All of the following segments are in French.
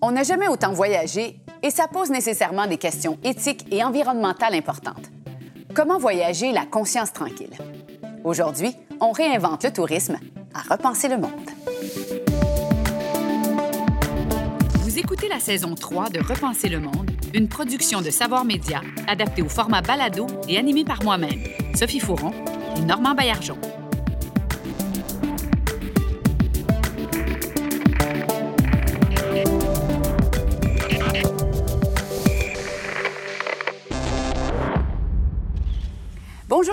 On n'a jamais autant voyagé et ça pose nécessairement des questions éthiques et environnementales importantes. Comment voyager la conscience tranquille? Aujourd'hui, on réinvente le tourisme à repenser le monde. Vous écoutez la saison 3 de Repenser le monde, une production de Savoir Média adaptée au format balado et animée par moi-même, Sophie Fouron et Normand Baillargeon.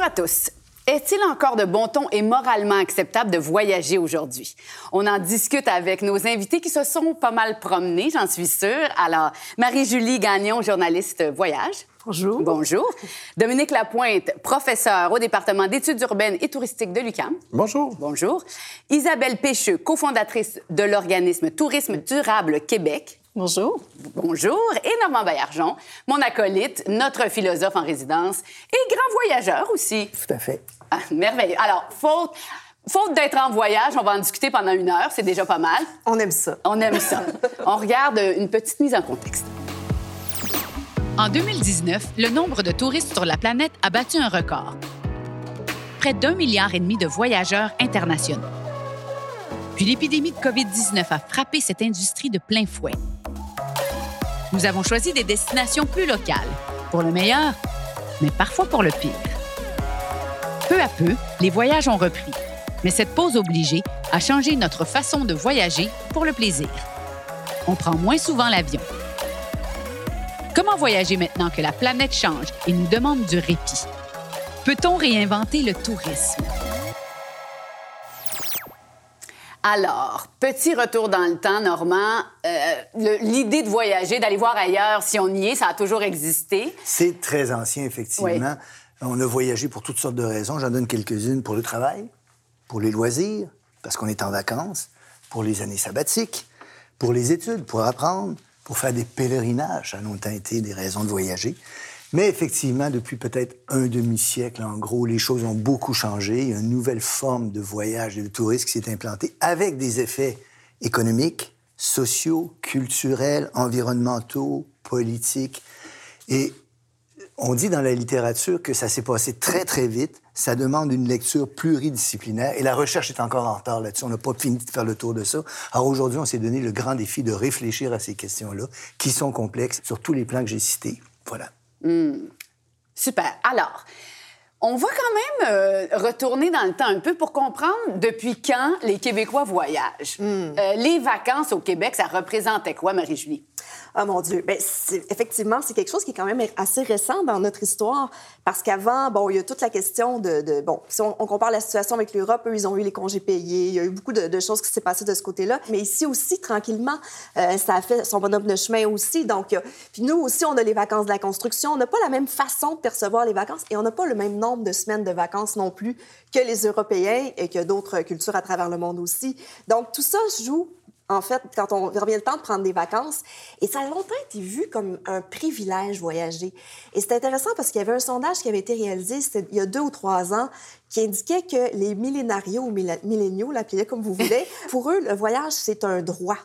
À tous. Est-il encore de bon ton et moralement acceptable de voyager aujourd'hui? On en discute avec nos invités qui se sont pas mal promenés, j'en suis sûre. Alors, Marie-Julie Gagnon, journaliste voyage. Bonjour. Bonjour. Dominique Lapointe, professeur au département d'études urbaines et touristiques de l'UQAM. Bonjour. Bonjour. Isabelle Pécheux, cofondatrice de l'organisme Tourisme durable Québec. Bonjour. Bonjour. Et Normand Baillargeon, mon acolyte, notre philosophe en résidence et grand voyageur aussi. Tout à fait. Ah, merveilleux. Alors, faute, faute d'être en voyage, on va en discuter pendant une heure, c'est déjà pas mal. On aime ça. On aime ça. on regarde une petite mise en contexte. En 2019, le nombre de touristes sur la planète a battu un record. Près d'un milliard et demi de voyageurs internationaux. Puis l'épidémie de COVID-19 a frappé cette industrie de plein fouet. Nous avons choisi des destinations plus locales, pour le meilleur, mais parfois pour le pire. Peu à peu, les voyages ont repris, mais cette pause obligée a changé notre façon de voyager pour le plaisir. On prend moins souvent l'avion. Comment voyager maintenant que la planète change et nous demande du répit? Peut-on réinventer le tourisme? Alors, petit retour dans le temps, Normand. Euh, L'idée de voyager, d'aller voir ailleurs si on y est, ça a toujours existé. C'est très ancien, effectivement. Oui. On a voyagé pour toutes sortes de raisons. J'en donne quelques-unes pour le travail, pour les loisirs, parce qu'on est en vacances, pour les années sabbatiques, pour les études, pour apprendre, pour faire des pèlerinages. Ça a longtemps été des raisons de voyager. Mais effectivement, depuis peut-être un demi-siècle, en gros, les choses ont beaucoup changé. Il y a une nouvelle forme de voyage et de tourisme qui s'est implantée avec des effets économiques, sociaux, culturels, environnementaux, politiques. Et on dit dans la littérature que ça s'est passé très, très vite. Ça demande une lecture pluridisciplinaire et la recherche est encore en retard là-dessus. On n'a pas fini de faire le tour de ça. Alors aujourd'hui, on s'est donné le grand défi de réfléchir à ces questions-là, qui sont complexes sur tous les plans que j'ai cités. Voilà. Mmh. Super. Alors, on va quand même euh, retourner dans le temps un peu pour comprendre depuis quand les Québécois voyagent. Mmh. Euh, les vacances au Québec, ça représentait quoi, Marie-Julie? Ah mon Dieu, ben effectivement, c'est quelque chose qui est quand même assez récent dans notre histoire parce qu'avant, bon, il y a toute la question de, bon, si on, compare la situation avec l'Europe, eux, ils ont eu les congés payés, il y a eu beaucoup de, de choses qui s'est passées de ce côté-là, mais ici aussi, tranquillement, euh, ça a fait son bonhomme de chemin aussi. Donc, euh, puis nous aussi, on a les vacances de la construction, on n'a pas la même façon de percevoir les vacances et on n'a pas le même nombre de semaines de vacances non plus que les Européens et que d'autres cultures à travers le monde aussi. Donc, tout ça joue en fait, quand on revient le temps de prendre des vacances. Et ça a longtemps été vu comme un privilège voyager. Et c'est intéressant parce qu'il y avait un sondage qui avait été réalisé il y a deux ou trois ans qui indiquait que les millénarios ou milléniaux, l'appelez comme vous voulez, pour eux, le voyage, c'est un droit.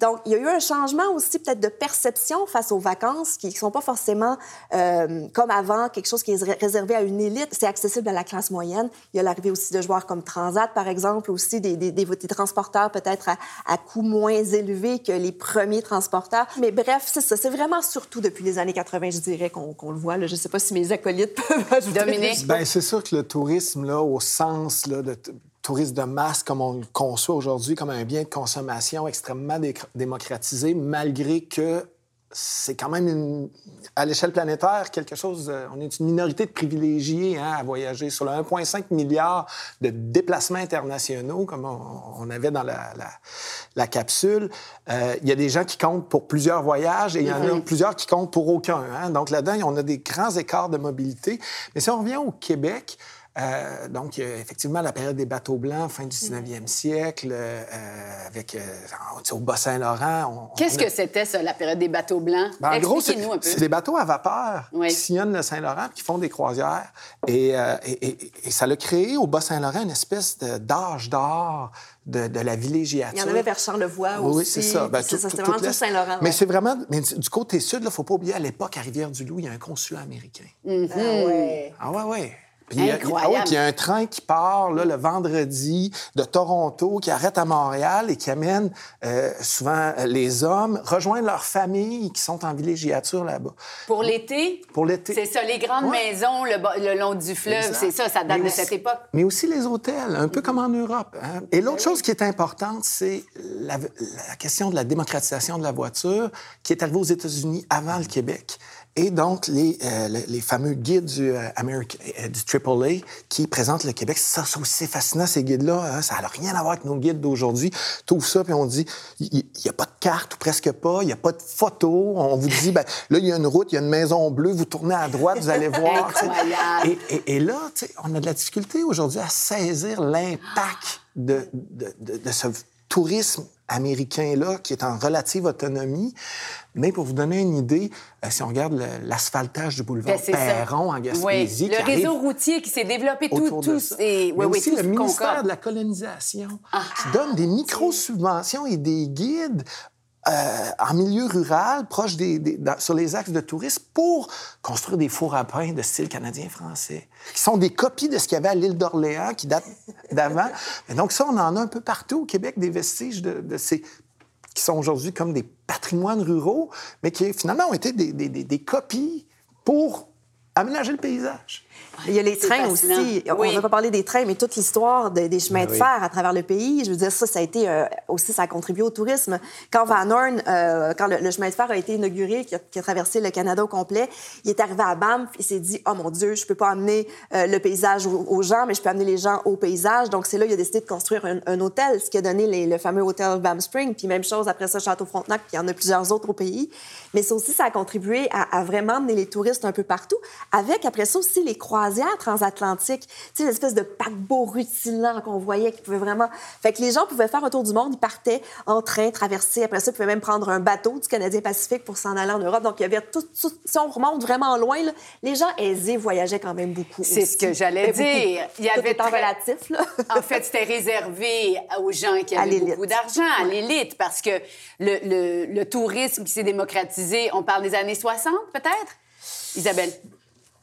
Donc, il y a eu un changement aussi peut-être de perception face aux vacances qui ne sont pas forcément euh, comme avant, quelque chose qui est réservé à une élite. C'est accessible à la classe moyenne. Il y a l'arrivée aussi de joueurs comme Transat, par exemple, aussi des, des, des, des transporteurs peut-être à, à coût moins élevé que les premiers transporteurs. Mais bref, c'est ça. C'est vraiment surtout depuis les années 80, je dirais, qu'on qu le voit. Là. Je ne sais pas si mes acolytes peuvent ajouter. Dominique? Bien, c'est sûr que le tourisme, là, au sens là, de tourisme de masse comme on le conçoit aujourd'hui, comme un bien de consommation extrêmement dé démocratisé, malgré que c'est quand même, une, à l'échelle planétaire, quelque chose... On est une minorité de privilégiés hein, à voyager. Sur le 1,5 milliard de déplacements internationaux, comme on, on avait dans la, la, la capsule, euh, il y a des gens qui comptent pour plusieurs voyages et il y en a plusieurs qui comptent pour aucun. Hein. Donc là-dedans, on a des grands écarts de mobilité. Mais si on revient au Québec, Euh, donc, effectivement, la période des bateaux blancs, fin du 19e siècle, euh, avec au Bas-Saint-Laurent. Qu'est-ce que c'était, ça, la période des bateaux blancs? Ben, en gros, c'est des bateaux à vapeur qui sillonnent le Saint-Laurent qui font des croisières. Et, et, ça a créé au Bas-Saint-Laurent une espèce d'âge d'or de, la villégiature. Il y en avait vers Charlevoix aussi. Oui, c'est ça. Ben, c'est vraiment tout Saint-Laurent. Mais c'est vraiment... Mais du côté sud, il ne faut pas oublier, à l'époque, à Rivière-du-Loup, il y a un consulat américain. Mm-hmm. Ah ouais. Ah ouais, ouais. Puis, Incroyable. Ah oui, puis il y a un train qui part là, le vendredi de Toronto, qui arrête à Montréal et qui amène euh, souvent euh, les hommes rejoindre leurs familles qui sont en villégiature là-bas. Pour l'été? Pour l'été. C'est ça, les grandes maisons le, long du fleuve, c'est ça, ça date de cette époque. Mais aussi les hôtels, un peu comme en Europe. Hein. Et l'autre chose qui est importante, c'est la, la question de la démocratisation de la voiture qui est arrivée aux États-Unis avant le Québec. Et donc, les, euh, les fameux guides du, euh, euh, du AAA qui présentent le Québec, ça, c'est aussi fascinant, ces guides-là. Hein, ça n'a rien à voir avec nos guides d'aujourd'hui. Tout ça, puis on dit, il n'y a pas de carte, ou presque pas, il n'y a pas de photo. On vous dit, ben, là, il y a une route, il y a une maison bleue, vous tournez à droite, vous allez voir. et, et, et, là, on a de la difficulté aujourd'hui à saisir l'impact de, de, de, de ce tourisme américain-là qui est en relative autonomie. Mais pour vous donner une idée, euh, si on regarde l'asphaltage du boulevard ben, Perron en Gaspésie... Oui. Le réseau routier qui s'est développé tout... tout et... Mais aussi le ministère de la colonisation ah. qui donne des micro-subventions et des guides euh, en milieu rural, proche des, sur les axes de tourisme, pour construire des fours à pain de style canadien-français, qui sont des copies de ce qu'il y avait à l'île d'Orléans, qui datent d'avant. donc ça, on en a un peu partout au Québec, des vestiges de, ces qui sont aujourd'hui comme des patrimoines ruraux, mais qui finalement ont été des, des copies pour aménager le paysage. Il y a les trains aussi. On ne va pas parler des trains, mais toute l'histoire des, chemins de ben fer à travers le pays. Je veux dire, ça, ça a été euh, aussi, ça a contribué au tourisme. Quand Van Horn, euh, quand le, chemin de fer a été inauguré, qui a, traversé le Canada au complet, il est arrivé à Banff, il s'est dit, oh mon Dieu, je peux pas amener euh, le paysage aux, gens, mais je peux amener les gens au paysage. Donc c'est là qu'il a décidé de construire un, hôtel, ce qui a donné le fameux hôtel Banff Spring. Puis même chose après ça, Château Frontenac, puis il y en a plusieurs autres au pays. Mais ça aussi, ça a contribué à, à vraiment amener les touristes un peu partout. Avec après ça aussi les croisières transatlantique, tu sais, l'espèce de paquebot rutilant qu'on voyait qui pouvait vraiment. Fait que les gens pouvaient faire un tour du monde, ils partaient en train, traverser. Après ça, ils pouvaient même prendre un bateau du Canadien Pacifique pour s'en aller en Europe. Donc, il y avait tout, Si on remonte vraiment loin, les gens aisés voyageaient quand même beaucoup. C'est ce que j'allais dire. Il y avait. Tout relatif, là. en fait, c'était réservé aux gens qui avaient beaucoup d'argent, à l'élite, parce que le, le, le tourisme qui s'est démocratisé, on parle des années 60, peut-être? Isabelle?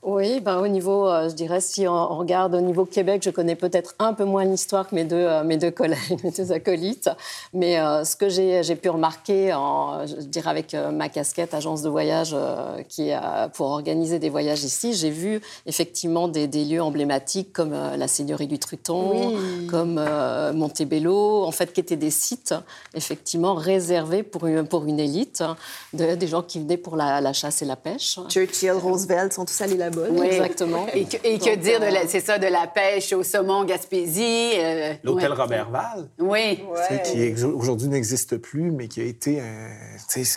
Oui, ben, au niveau, euh, je dirais, si on, regarde au niveau Québec, je connais peut-être un peu moins l'histoire que mes deux, euh, mes deux collègues, mes deux acolytes. Mais euh, ce que j'ai pu remarquer, en, je dirais avec ma casquette agence de voyage qui pour organiser des voyages ici, j'ai vu effectivement des, des, lieux emblématiques comme la Seigneurie du Truton, comme Montebello, en fait, qui étaient des sites effectivement réservés pour une, pour une élite, de, des gens qui venaient pour la, la, chasse et la pêche. Churchill, Roosevelt sont tous allés là oui. Exactement. Et que, dire, de c'est ça, de la pêche au saumon Gaspésie. Euh, L'hôtel Robert Val. Oui. Qui aujourd'hui n'existe plus, mais qui a été un,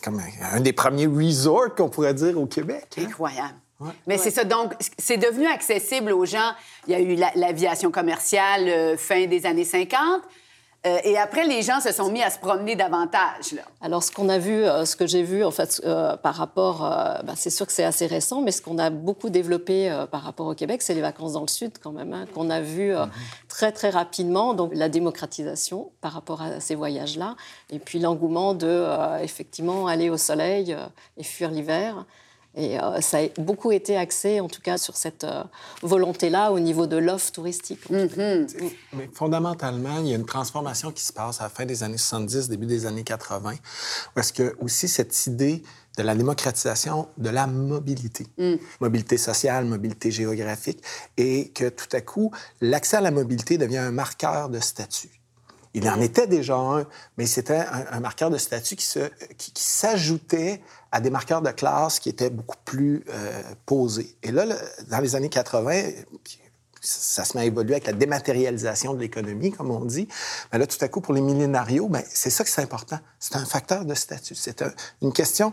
comme un, des premiers resorts qu'on pourrait dire au Québec. Hein. Incroyable. Mais c'est ça, donc, c'est devenu accessible aux gens. Il y a eu l'aviation commerciale euh, fin des années 50. Euh, et après, les gens se sont mis à se promener davantage. Là. Alors, ce qu'on a vu, euh, ce que j'ai vu, en fait, euh, par rapport, ben, c'est sûr que c'est assez récent, mais ce qu'on a beaucoup développé par rapport au Québec, c'est les vacances dans le Sud, quand même, hein, qu'on a vu mhm. très, très rapidement. Donc, la démocratisation par rapport à ces voyages-là, et puis l'engouement de, effectivement, aller au soleil et fuir l'hiver. Et euh, ça a beaucoup été axé, en tout cas, sur cette euh, volonté-là au niveau de l'offre touristique. Mm-hmm. Mais fondamentalement, il y a une transformation qui se passe à la fin des années 70, début des années 80, parce que aussi cette idée de la démocratisation de la mobilité. Mm. Mobilité sociale, mobilité géographique, et que tout à coup, l'accès à la mobilité devient un marqueur de statut. Il en était déjà un, mais c'était un, marqueur de statut qui, qui, qui s'ajoutait à des marqueurs de classe qui étaient beaucoup plus euh, posés. Et là, dans les années 80, ça se met à évoluer avec la dématérialisation de l'économie, comme on dit. Mais là, tout à coup, pour les millénarios, ben, c'est ça que c'est important. C'est un facteur de statut. C'est une question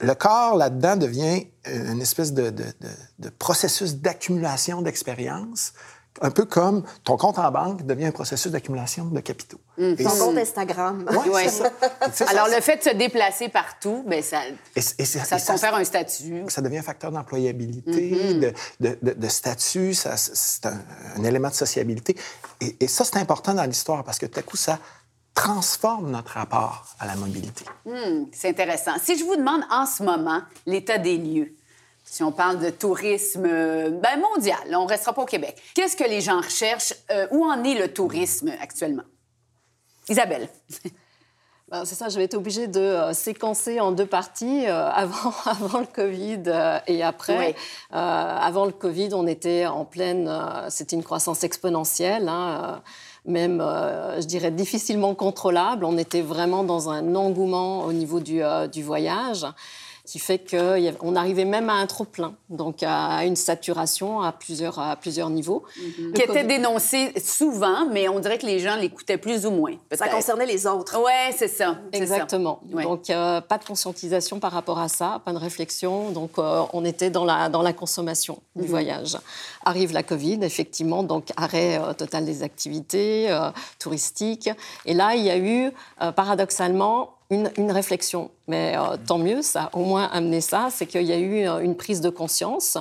le corps, là-dedans, devient une espèce de, de processus d'accumulation d'expérience un peu comme ton compte en banque devient un processus d'accumulation de capitaux. Mm. ton compte Instagram. Oui, ça. Alors, le fait de se déplacer partout, bien, ça, ça se confère un statut. Ça devient un facteur d'employabilité, mm-hmm. de, de, de, statut, c'est un, élément de sociabilité. Et, et ça, c'est important dans l'histoire parce que tout à coup, ça transforme notre rapport à la mobilité. C'est intéressant. Si je vous demande en ce moment l'état des lieux, si on parle de tourisme ben, mondial, on ne restera pas au Québec. Qu'est-ce que les gens recherchent? Euh, où en est le tourisme actuellement? Isabelle. Ben, c'est ça, je vais être obligée de euh, séquencer en deux parties, euh, avant, avant le Covid et après. avant le Covid, on était en pleine, c'était une croissance exponentielle, hein, même, je dirais, difficilement contrôlable. On était vraiment dans un engouement au niveau du, du voyage qui fait qu'on arrivait même à un trop plein, donc à une saturation à plusieurs, à plusieurs niveaux. Mhm. Qui était dénoncé souvent, mais on dirait que les gens l'écoutaient plus ou moins. Ça concernait les autres. Oui, c'est ça. Exactement. Donc, euh, pas de conscientisation par rapport à ça, pas de réflexion. Donc, euh, on était dans la, dans la consommation du mhm. voyage. Arrive la Covid, effectivement, donc arrêt euh, total des activités touristiques. Et là, il y a eu, paradoxalement, une, réflexion. Mais euh, tant mieux, ça a au moins amené ça, c'est qu'il y a eu euh, une prise de conscience.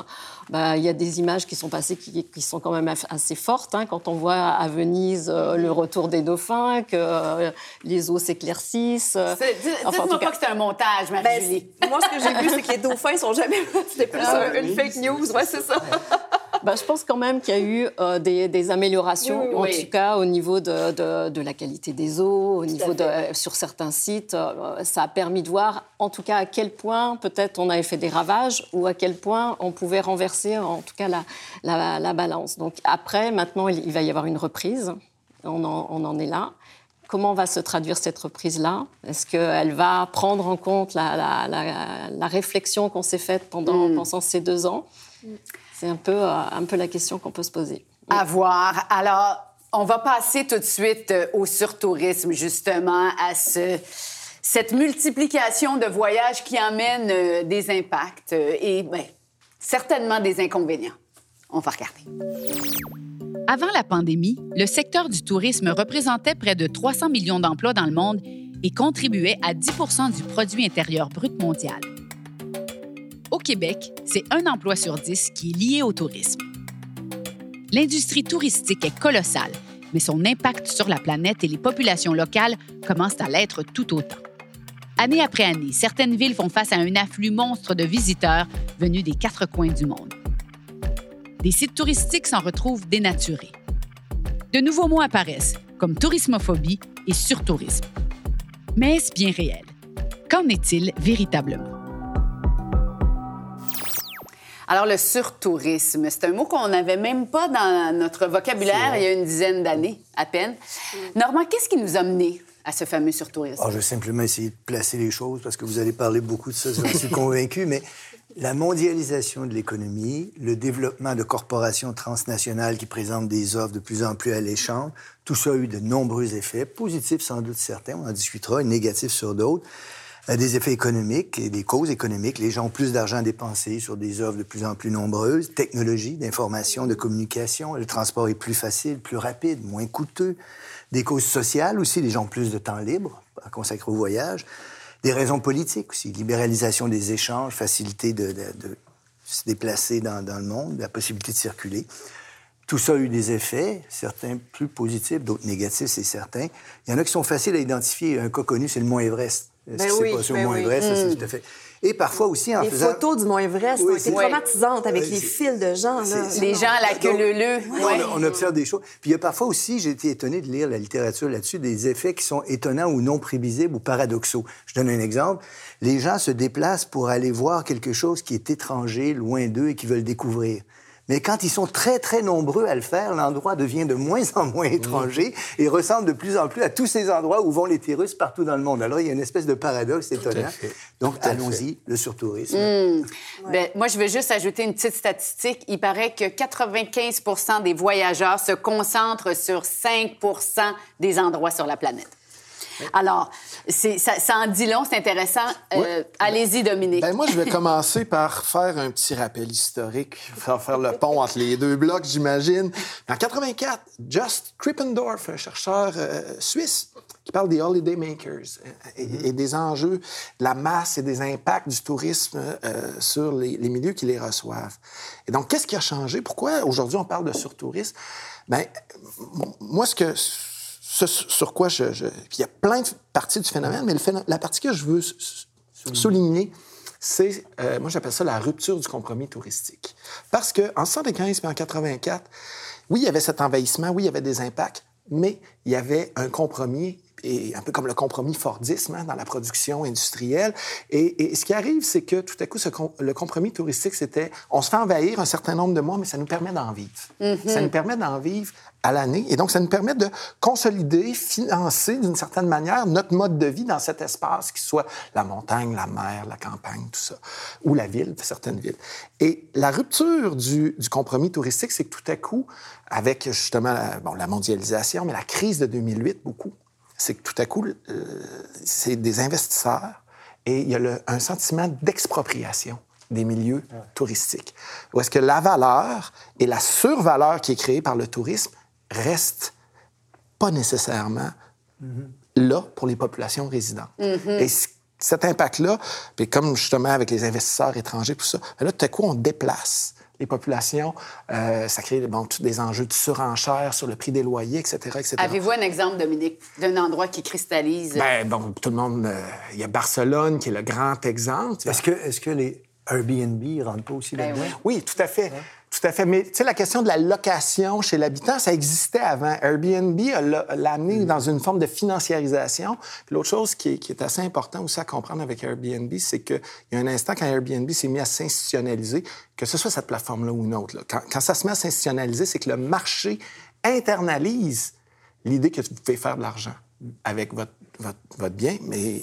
Bah, il y a des images qui sont passées qui, sont quand même assez fortes. Hein, quand on voit à Venise euh, le retour des dauphins, que les eaux s'éclaircissent. Dites-moi pas que c'est un montage, Marie-Julie. Ben, moi, ce que j'ai vu, c'est que les dauphins sont jamais... C'était plus ah une fake news, ouais, c'est ça. Bah, je pense quand même qu'il y a eu euh, des, améliorations, en tout cas au niveau de, de, la qualité des eaux, au niveau de, sur certains sites. Euh, ça a permis de voir, en tout cas, à quel point peut-être on avait fait des ravages ou à quel point on pouvait renverser, en tout cas, la, la, balance. Donc après, maintenant, il, va y avoir une reprise. On en, on en est là. Comment va se traduire cette reprise-là? Est-ce qu'elle va prendre en compte la, la réflexion qu'on s'est faite pendant, mm. pendant ces deux ans? Mm. C'est un peu, euh, un peu la question qu'on peut se poser. À voir. Alors, on va passer tout de suite euh, au surtourisme, justement, à ce, cette multiplication de voyages qui amène euh, des impacts et ben, certainement des inconvénients. On va regarder. Avant la pandémie, le secteur du tourisme représentait près de 300 millions d'emplois dans le monde et contribuait à 10 du produit intérieur brut mondial. Québec, c'est un emploi sur dix qui est lié au tourisme. L'industrie touristique est colossale, mais son impact sur la planète et les populations locales commence à l'être tout autant. Année après année, certaines villes font face à un afflux monstre de visiteurs venus des quatre coins du monde. Des sites touristiques s'en retrouvent dénaturés. De nouveaux mots apparaissent, comme tourismophobie et surtourisme. Mais est-ce bien réel? Qu'en est-il véritablement? Alors, le surtourisme, c'est un mot qu'on n'avait même pas dans notre vocabulaire il y a une dizaine d'années, à peine. Mm. Normand, qu'est-ce qui nous a menés à ce fameux surtourisme? Oh, je vais simplement essayer de placer les choses parce que vous allez parler beaucoup de ça, j'en suis convaincu, mais la mondialisation de l'économie, le développement de corporations transnationales qui présentent des offres de plus en plus alléchantes, tout ça a eu de nombreux effets, positifs sans doute certains, on en discutera, et négatifs sur d'autres des effets économiques et des causes économiques. Les gens ont plus d'argent à dépenser sur des offres de plus en plus nombreuses, technologie, d'information, de communication. Le transport est plus facile, plus rapide, moins coûteux. Des causes sociales aussi, les gens ont plus de temps libre à consacrer au voyage. Des raisons politiques aussi, libéralisation des échanges, facilité de, se déplacer dans, dans, le monde, la possibilité de circuler. Tout ça a eu des effets, certains plus positifs, d'autres négatifs, c'est certain. Il y en a qui sont faciles à identifier. Un cas connu, c'est le Mont Everest. Ben ce qui s'est passé au ben Mont Everest, ça, c'est mm. tout à fait? Et parfois aussi en les faisant... Les photos du Mont Everest oui, été traumatisantes avec les fils de gens. Là. Les gens à la queue leu On, on, observe des choses. Puis il y a parfois aussi, j'ai été étonné de lire la littérature là-dessus, des effets qui sont étonnants ou non prévisibles ou paradoxaux. Je donne un exemple. Les gens se déplacent pour aller voir quelque chose qui est étranger, loin d'eux et qui veulent découvrir. Mais quand ils sont très, très nombreux à le faire, l'endroit devient de moins en moins étranger et ressemble de plus en plus à tous ces endroits où vont les russes partout dans le monde. Alors, il y a une espèce de paradoxe étonnant. Donc, allons-y, le surtourisme. Hmm. Ben, moi, je veux juste ajouter une petite statistique. Il paraît que 95% des voyageurs se concentrent sur 5 des endroits sur la planète. Alors, ça, ça en dit long, c'est intéressant. Euh, allez-y, Dominique. Ben, moi, je vais commencer par faire un petit rappel historique, faire, faire le pont entre les deux blocs, j'imagine. En 84, Just Krippendorf, un chercheur euh, suisse, qui parle des holiday makers euh, et, des enjeux de la masse et des impacts du tourisme sur les, les, milieux qui les reçoivent. Et donc, qu'est-ce qui a changé? Pourquoi aujourd'hui on parle de surtourisme? Bien, moi, ce que sur quoi je, Il y a plein de parties du phénomène, mais la partie que je veux souligner, c'est, euh, moi j'appelle ça la rupture du compromis touristique. Parce qu'en 1975 et en 84, oui, il y avait cet envahissement, oui, il y avait des impacts, mais il y avait un compromis et un peu comme le compromis Fordisme hein, dans la production industrielle. Et, ce qui arrive, c'est que tout à coup, le compromis touristique, c'était on se fait envahir un certain nombre de mois, mais ça nous permet d'en vivre. Mm-hmm. Ça nous permet d'en vivre à l'année. Et donc, ça nous permet de consolider, financer d'une certaine manière notre mode de vie dans cet espace, qui soit la montagne, la mer, la campagne, tout ça, ou la ville, certaines villes. Et la rupture du, compromis touristique, c'est que tout à coup, avec justement la, bon, la mondialisation, mais la crise de 2008, beaucoup, c'est que tout à coup, euh, c'est des investisseurs et il y a un sentiment d'expropriation des milieux touristiques. Où est-ce que la valeur et la survaleur qui est créée par le tourisme reste pas nécessairement là pour les populations résidentes. Mm-hmm. Et cet impact-là, puis comme justement avec les investisseurs étrangers, tout ça, ben là, tout à coup, on déplace les populations. Euh, ça crée bon, des enjeux de surenchère sur le prix des loyers, etc. etc. Avez-vous un exemple, Dominique, d'un endroit qui cristallise? Ben, bon, tout le monde... Euh, il y a Barcelone qui est le grand exemple. Est-ce que, est que les Airbnb ne rentrent pas aussi ben là-dedans? Oui. tout à fait. Tout à fait. Mais tu sais, la question de la location chez l'habitant, ça existait avant. Airbnb l'a amené mm. dans une forme de financiarisation. Puis l'autre chose qui est, assez important aussi à comprendre avec Airbnb, c'est qu'il y a un instant quand Airbnb s'est mis à s'institutionnaliser, que ce soit cette plateforme-là ou une autre, quand, quand ça se met à s'institutionnaliser, c'est que le marché internalise l'idée que vous pouvez faire de l'argent avec votre votre, bien, mais...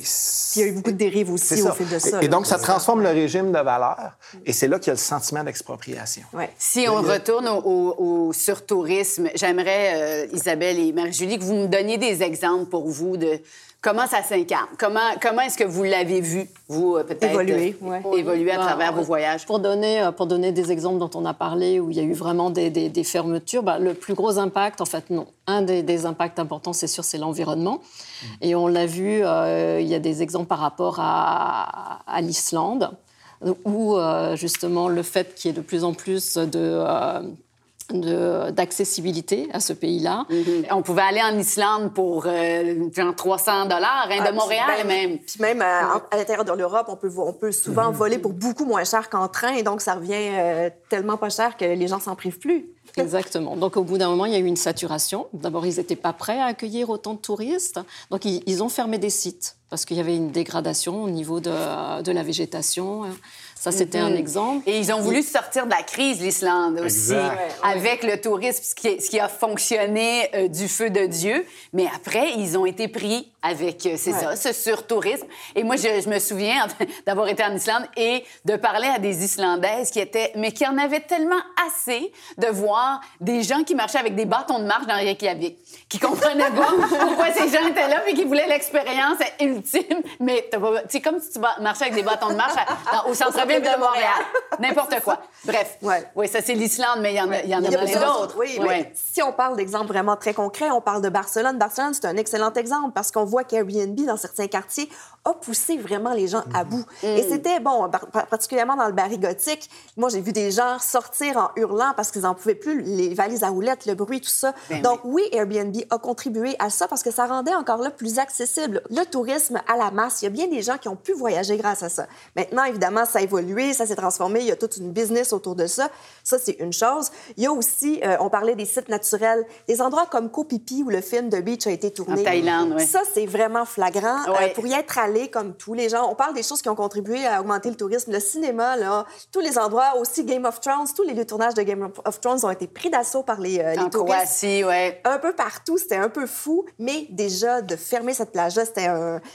il y a eu beaucoup de dérives aussi au fil de ça. Et, donc, ça transforme le régime de valeur, et c'est là qu'il y a le sentiment d'expropriation. Ouais. Si on retourne au, au, surtourisme, j'aimerais, euh, Isabelle et Marie-Julie, que vous me donniez des exemples pour vous de Comment ça s'incarne? Comment, comment est-ce que vous l'avez vu, vous, euh, peut-être? Évoluer, euh, Évoluer à bah, travers vos voyages? Pour donner, euh, pour donner des exemples dont on a parlé, où il y a eu vraiment des, des, fermetures, bah, le plus gros impact, en fait, non. Un des, impacts importants, c'est sûr, c'est l'environnement. Mm. Et on l'a vu, il y a des exemples par rapport à, à l'Islande, où, justement, le fait qu'il y ait de plus en plus de d'accessibilité à ce pays-là. Mhm. On pouvait aller en Islande pour euh, 300 dollars, hein, de ah, Montréal même. Puis même euh, à, l'intérieur de l'Europe, on peut, on peut souvent mhm. voler pour beaucoup moins cher qu'en train, et donc ça revient euh, tellement pas cher que les gens s'en privent plus. Exactement. Donc, au bout d'un moment, il y a eu une saturation. D'abord, ils n'étaient pas prêts à accueillir autant de touristes. Donc, ils, ont fermé des sites parce qu'il y avait une dégradation au niveau de, de la végétation. Ça, c'était un mhm. exemple. Et ils ont voulu sortir de la crise, l'Islande aussi, avec le tourisme, ce qui, ce qui a fonctionné euh, du feu de Dieu. Mais après, ils ont été pris avec, euh, c'est ça, ce surtourisme. Et moi, je, je me souviens d'avoir été en Islande et de parler à des Islandaises qui étaient, mais qui en avaient tellement assez de voir des gens qui marchaient avec des bâtons de marche dans Reykjavik, qui comprenaient pas pourquoi ces gens étaient là, puis qui voulaient l'expérience ultime. Mais c'est comme si tu marchais avec des bâtons de marche au centre-ville de Montréal. N'importe quoi. Bref. Ouais. Oui, ça, c'est l'Islande, mais il y en a, il y en a, d'autres. Oui, mais si on parle d'exemples vraiment très concrets, on parle de Barcelone. Barcelone, c'est un excellent exemple parce qu'on voit qu'Airbnb, dans certains quartiers, a poussé vraiment les gens à bout. Mm. Et c'était, bon, particulièrement dans le Barry gothique, moi, j'ai vu des gens sortir en hurlant parce qu'ils n'en pouvaient plus, les valises à roulettes, le bruit, tout ça. Ben Donc, oui. Airbnb a contribué à ça parce que ça rendait encore là plus accessible le tourisme à la masse. Il y a bien des gens qui ont pu voyager grâce à ça. Maintenant, évidemment, ça évolue ça s'est transformé, il y a toute une business autour de ça. Ça, c'est une chose. Il y a aussi, euh, on parlait des sites naturels, des endroits comme Koh-Phi où le film de Beach a été tourné. En Thaïlande, oui. Ça, c'est vraiment flagrant. Euh, pour y être allé, comme tous les gens, on parle des choses qui ont contribué à augmenter le tourisme. Le cinéma, là, tous les endroits, aussi Game of Thrones, tous les lieux de tournage de Game of Thrones ont été pris d'assaut par les, euh, les en touristes. Croatie, ouais. Un peu partout, c'était un peu fou, mais déjà, de fermer cette plage-là,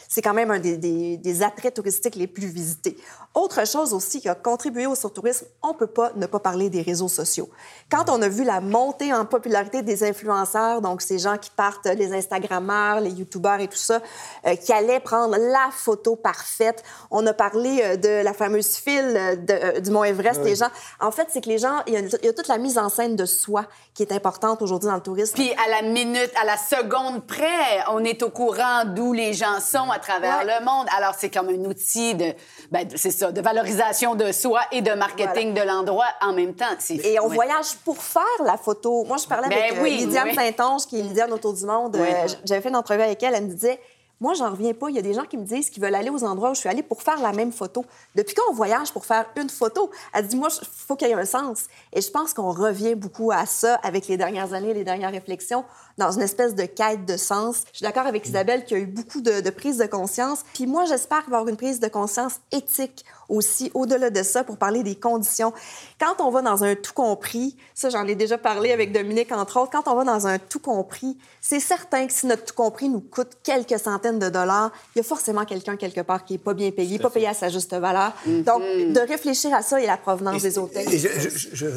c'est quand même un des, des, des attraits touristiques les plus visités. Autre chose, chose aussi qui a contribué au surtourisme, on peut pas ne pas parler des réseaux sociaux. Quand on a vu la montée en popularité des influenceurs, donc ces gens qui partent, les Instagrammeurs, les YouTubeurs et tout ça, euh, qui allaient prendre la photo parfaite. On a parlé euh, de la fameuse file de, du Mont Everest. Les gens, en fait, c'est que les gens, il y, a, il y, a, toute la mise en scène de soi qui est importante aujourd'hui dans le tourisme. Puis à la minute, à la seconde près, on est au courant d'où les gens sont à travers ouais. le monde. Alors c'est comme un outil de, ben, c'est ça, de valorisation de soi et de marketing voilà. de l'endroit en même temps. Et on ouais. voyage pour faire la photo. Moi, je parlais ben avec oui, euh, Lydiane oui. Saint-Onge, qui est Lydiane Autour du Monde. Euh, J'avais fait une entrevue avec elle. Elle me disait moi, j'en reviens pas. Il y a des gens qui me disent qu'ils veulent aller aux endroits où je suis allée pour faire la même photo. Depuis quand on voyage pour faire une photo? Elle dit, moi, il faut qu'il y ait un sens. Et je pense qu'on revient beaucoup à ça avec les dernières années, les dernières réflexions, dans une espèce de quête de sens. Je suis d'accord avec Isabelle qu'il y a eu beaucoup de, de prise de conscience. Puis moi, j'espère qu'il va y avoir une prise de conscience éthique aussi au-delà de ça pour parler des conditions. Quand on va dans un tout compris, ça j'en ai déjà parlé avec Dominique entre autres, quand on va dans un tout compris, c'est certain que si notre tout compris nous coûte quelques centaines de dollars, il y a forcément quelqu'un quelque part qui est pas bien payé, pas payé à sa juste valeur. Mm -hmm. Donc de réfléchir à ça et la provenance et, des hôtels.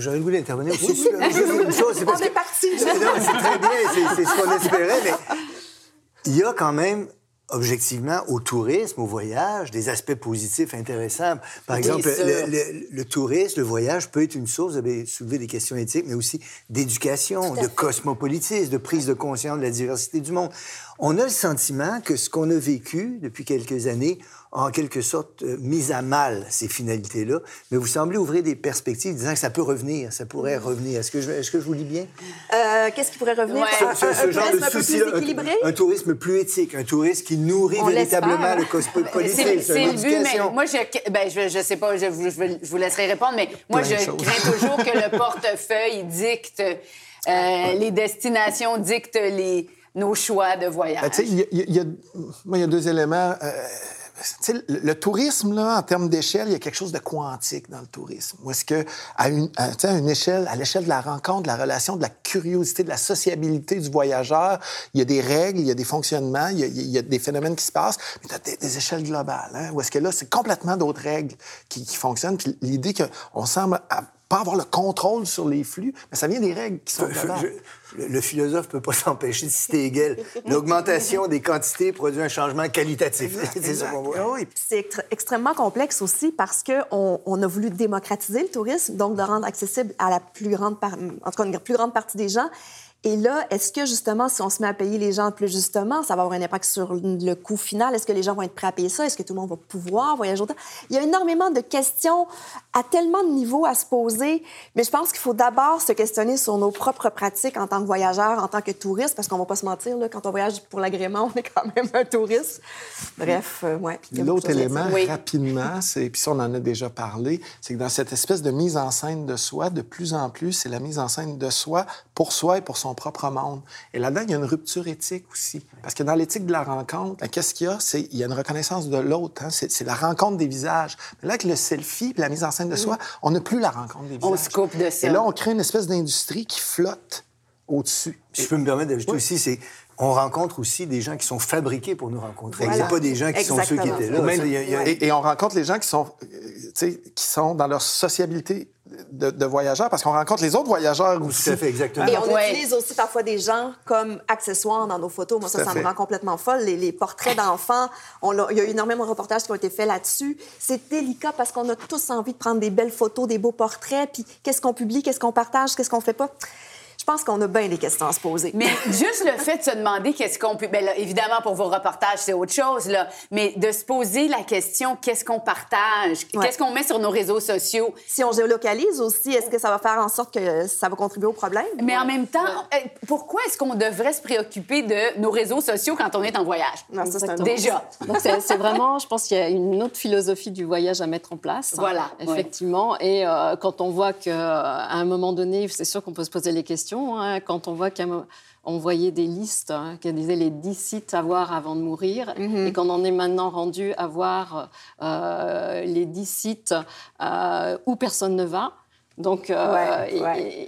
J'aurais voulu intervenir une chose. Parce on est parti. C'est très bien, c'est ce qu'on espérait, mais il y a quand même objectivement au tourisme, au voyage, des aspects positifs intéressants. Par exemple, le, le, le, tourisme, le voyage peut être une source, vous avez soulevé des questions éthiques, mais aussi d'éducation, de cosmopolitisme, de prise de conscience de la diversité du monde. On a le sentiment que ce qu'on a vécu depuis quelques années en quelque sorte euh, mis à mal ces finalités-là, mais vous semblez ouvrir des perspectives disant que ça peut revenir, ça pourrait revenir. Est-ce que je, est-ce que je vous lis bien? Euh, Qu'est-ce qui pourrait revenir? Ouais. Ce, ce, ce un, genre tourisme de un peu plus équilibré? Un, un, tourisme plus éthique, un tourisme qui nourrit On véritablement le cosmopolitisme. C'est le but, mais moi, je, ben, je, je sais pas, je, je, je, vous laisserai répondre, mais moi, Plein je crains toujours que le portefeuille dicte euh, les destinations, dicte les, nos choix de voyage. Ben, il, y y a, moi, il y a deux éléments. Euh, le, tourisme, là, en termes d'échelle, il y a quelque chose de quantique dans le tourisme. Où est-ce que, à une, à, à une échelle, à l'échelle de la rencontre, de la relation, de la curiosité, de la sociabilité du voyageur, il y a des règles, il y a des fonctionnements, il y a, des phénomènes qui se passent, mais tu as des, des, échelles globales. Hein, où est-ce que là, c'est complètement d'autres règles qui, qui fonctionnent. Puis l'idée qu'on semble pas avoir le contrôle sur les flux, mais ça vient des règles qui sont je, le, le, philosophe peut pas s'empêcher de citer Hegel. L'augmentation des quantités produit un changement qualitatif. C'est ça qu'on voit. Oui. C'est extrêmement complexe aussi parce qu'on on a voulu démocratiser le tourisme, donc de rendre accessible à la plus grande, par... en tout cas une plus grande partie des gens. Et là, est-ce que justement, si on se met à payer les gens plus justement, ça va avoir un impact sur le coût final? Est-ce que les gens vont être prêts à payer ça? Est-ce que tout le monde va pouvoir voyager autant? Il y a énormément de questions à tellement de niveaux à se poser, mais je pense qu'il faut d'abord se questionner sur nos propres pratiques en tant que voyageurs, en tant que touristes, parce qu'on va pas se mentir, là, quand on voyage pour l'agrément, on est quand même un touriste. Bref, euh, ouais. L'autre élément, oui. rapidement, c'est, puis ça, on en a déjà parlé, c'est que dans cette espèce de mise en scène de soi, de plus en plus, c'est la mise en scène de soi pour soi et pour son propre monde. Et là-dedans, il y a une rupture éthique aussi. Parce que dans l'éthique de la rencontre, qu'est-ce qu'il y a? C'est, il y a une reconnaissance de l'autre. Hein? C'est, c'est, la rencontre des visages. Mais là, avec le selfie et la mise en scène de soi, on n'a plus la rencontre des visages. On se coupe de ça. Et là, on crée une espèce d'industrie qui flotte au-dessus. Si je peux me permettre d'ajouter oui. aussi, c'est on rencontre aussi des gens qui sont fabriqués pour nous rencontrer. Voilà. pas des gens qui Exactement. sont ceux qui étaient là. Même, y a, y a... Et, et, on rencontre les gens qui sont, qui sont dans leur sociabilité de, de voyageurs, parce qu'on rencontre les autres voyageurs aussi. Tout à fait, exactement. Et on ouais. utilise aussi parfois des gens comme accessoires dans nos photos. Moi, ça, ça me rend complètement folle. Les, les portraits d'enfants, il y a eu énormément de reportages qui ont été faits là-dessus. C'est délicat parce qu'on a tous envie de prendre des belles photos, des beaux portraits, puis qu'est-ce qu'on publie, qu'est-ce qu'on partage, qu'est-ce qu'on fait pas? Je pense qu'on a bien des questions à se poser. Mais juste le fait de se demander qu'est-ce qu'on peut... Bien, là, évidemment, pour vos reportages, c'est autre chose, là. Mais de se poser la question, qu'est-ce qu'on partage? Ouais. Qu'est-ce qu'on met sur nos réseaux sociaux? Si on géolocalise aussi, est-ce que ça va faire en sorte que ça va contribuer au problème? Mais en même temps, ouais. pourquoi est-ce qu'on devrait se préoccuper de nos réseaux sociaux quand on est en voyage? Non, ça, c'est un Déjà. Donc, c'est vraiment, je pense qu'il y a une autre philosophie du voyage à mettre en place. Voilà. Hein, effectivement. Ouais. Et euh, quand on voit qu'à un moment donné, c'est sûr qu'on peut se poser les questions. Hein, quand on voit qu'on voyait des listes hein, qui disaient les 10 sites à voir avant de mourir -hmm. et qu'on en est maintenant rendu à voir euh, les 10 sites euh, où personne ne va. Donc, euh,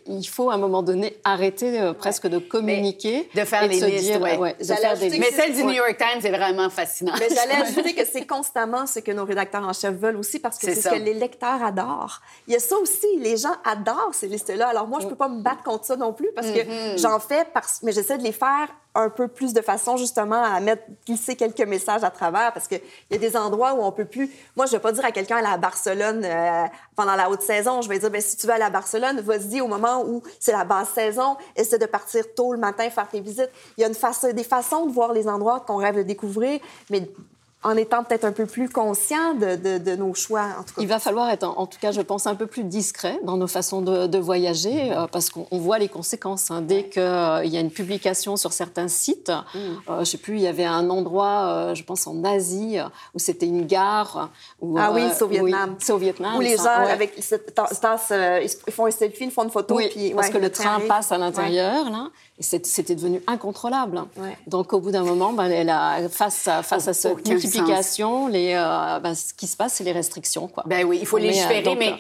il faut à un moment donné arrêter euh, presque de communiquer. de faire les listes, dire, Mais celle du New York Times est vraiment fascinante. Mais j'allais ajouter que c'est constamment ce que nos rédacteurs en chef veulent aussi parce que c'est ce que les lecteurs adorent. Il y a ça aussi, les gens adorent ces listes-là. Alors moi, je peux pas me battre contre ça non plus parce que mm-hmm. j'en fais, parce... mais j'essaie de les faire un peu plus de façon justement à mettre glisser quelques messages à travers parce qu'il y a des endroits où on peut plus. Moi, je vais pas dire à quelqu'un à la Barcelone euh, pendant la haute saison, je vais dire ben, si tu vas à la Barcelone, vas-y au moment où c'est la basse saison, essaie de partir tôt le matin faire tes visites. Il y a une façon, des façons de voir les endroits qu'on rêve de découvrir, mais en étant peut-être un peu plus conscient de, de, nos choix. En tout cas. Il va falloir être, en, tout cas, je pense, un peu plus discret dans nos façons de, voyager, euh, parce qu'on voit les conséquences. Hein. Dès qu'il euh, y a une publication sur certains sites, mm. euh, je ne sais plus, il y avait un endroit, je pense en Asie, où c'était une gare. Où, ah oui, c'est au Vietnam. c'est au Vietnam. Où les gens, avec cette tasse, ils font un selfie, ils font une photo. Oui, puis, parce que le train passe à l'intérieur, là c'était devenu incontrôlable. Donc, au bout d'un moment, ben, elle a, face à, face à cette multiplication, les, euh, ben, ce qui se passe, c'est les restrictions. Quoi. Ben oui, il faut légiférer, mais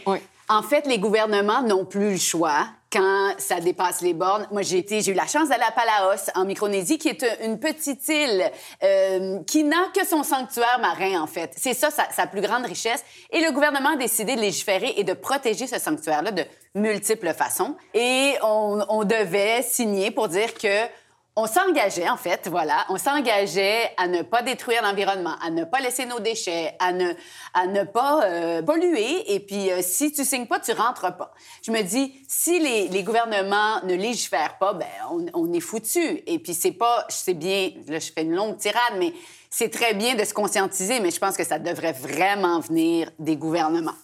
en fait, les gouvernements n'ont plus le choix quand ça dépasse les bornes. Moi, j'ai été, j'ai eu la chance d'aller à Palaos, en Micronésie, qui est une petite île euh, qui n'a que son sanctuaire marin, en fait. C'est ça sa, plus grande richesse. Et le gouvernement a décidé de légiférer et de protéger ce sanctuaire-là de multiples façons. Et on, on devait signer pour dire que on s'engageait, en fait, voilà, on s'engageait à ne pas détruire l'environnement, à ne pas laisser nos déchets, à ne, à ne pas euh, polluer. Et puis, euh, si tu signes pas, tu rentres pas. Je me dis, si les, les gouvernements ne légifèrent pas, ben, on, on est foutu. Et puis, c'est pas, c'est bien, là, je fais une longue tirade, mais c'est très bien de se conscientiser, mais je pense que ça devrait vraiment venir des gouvernements.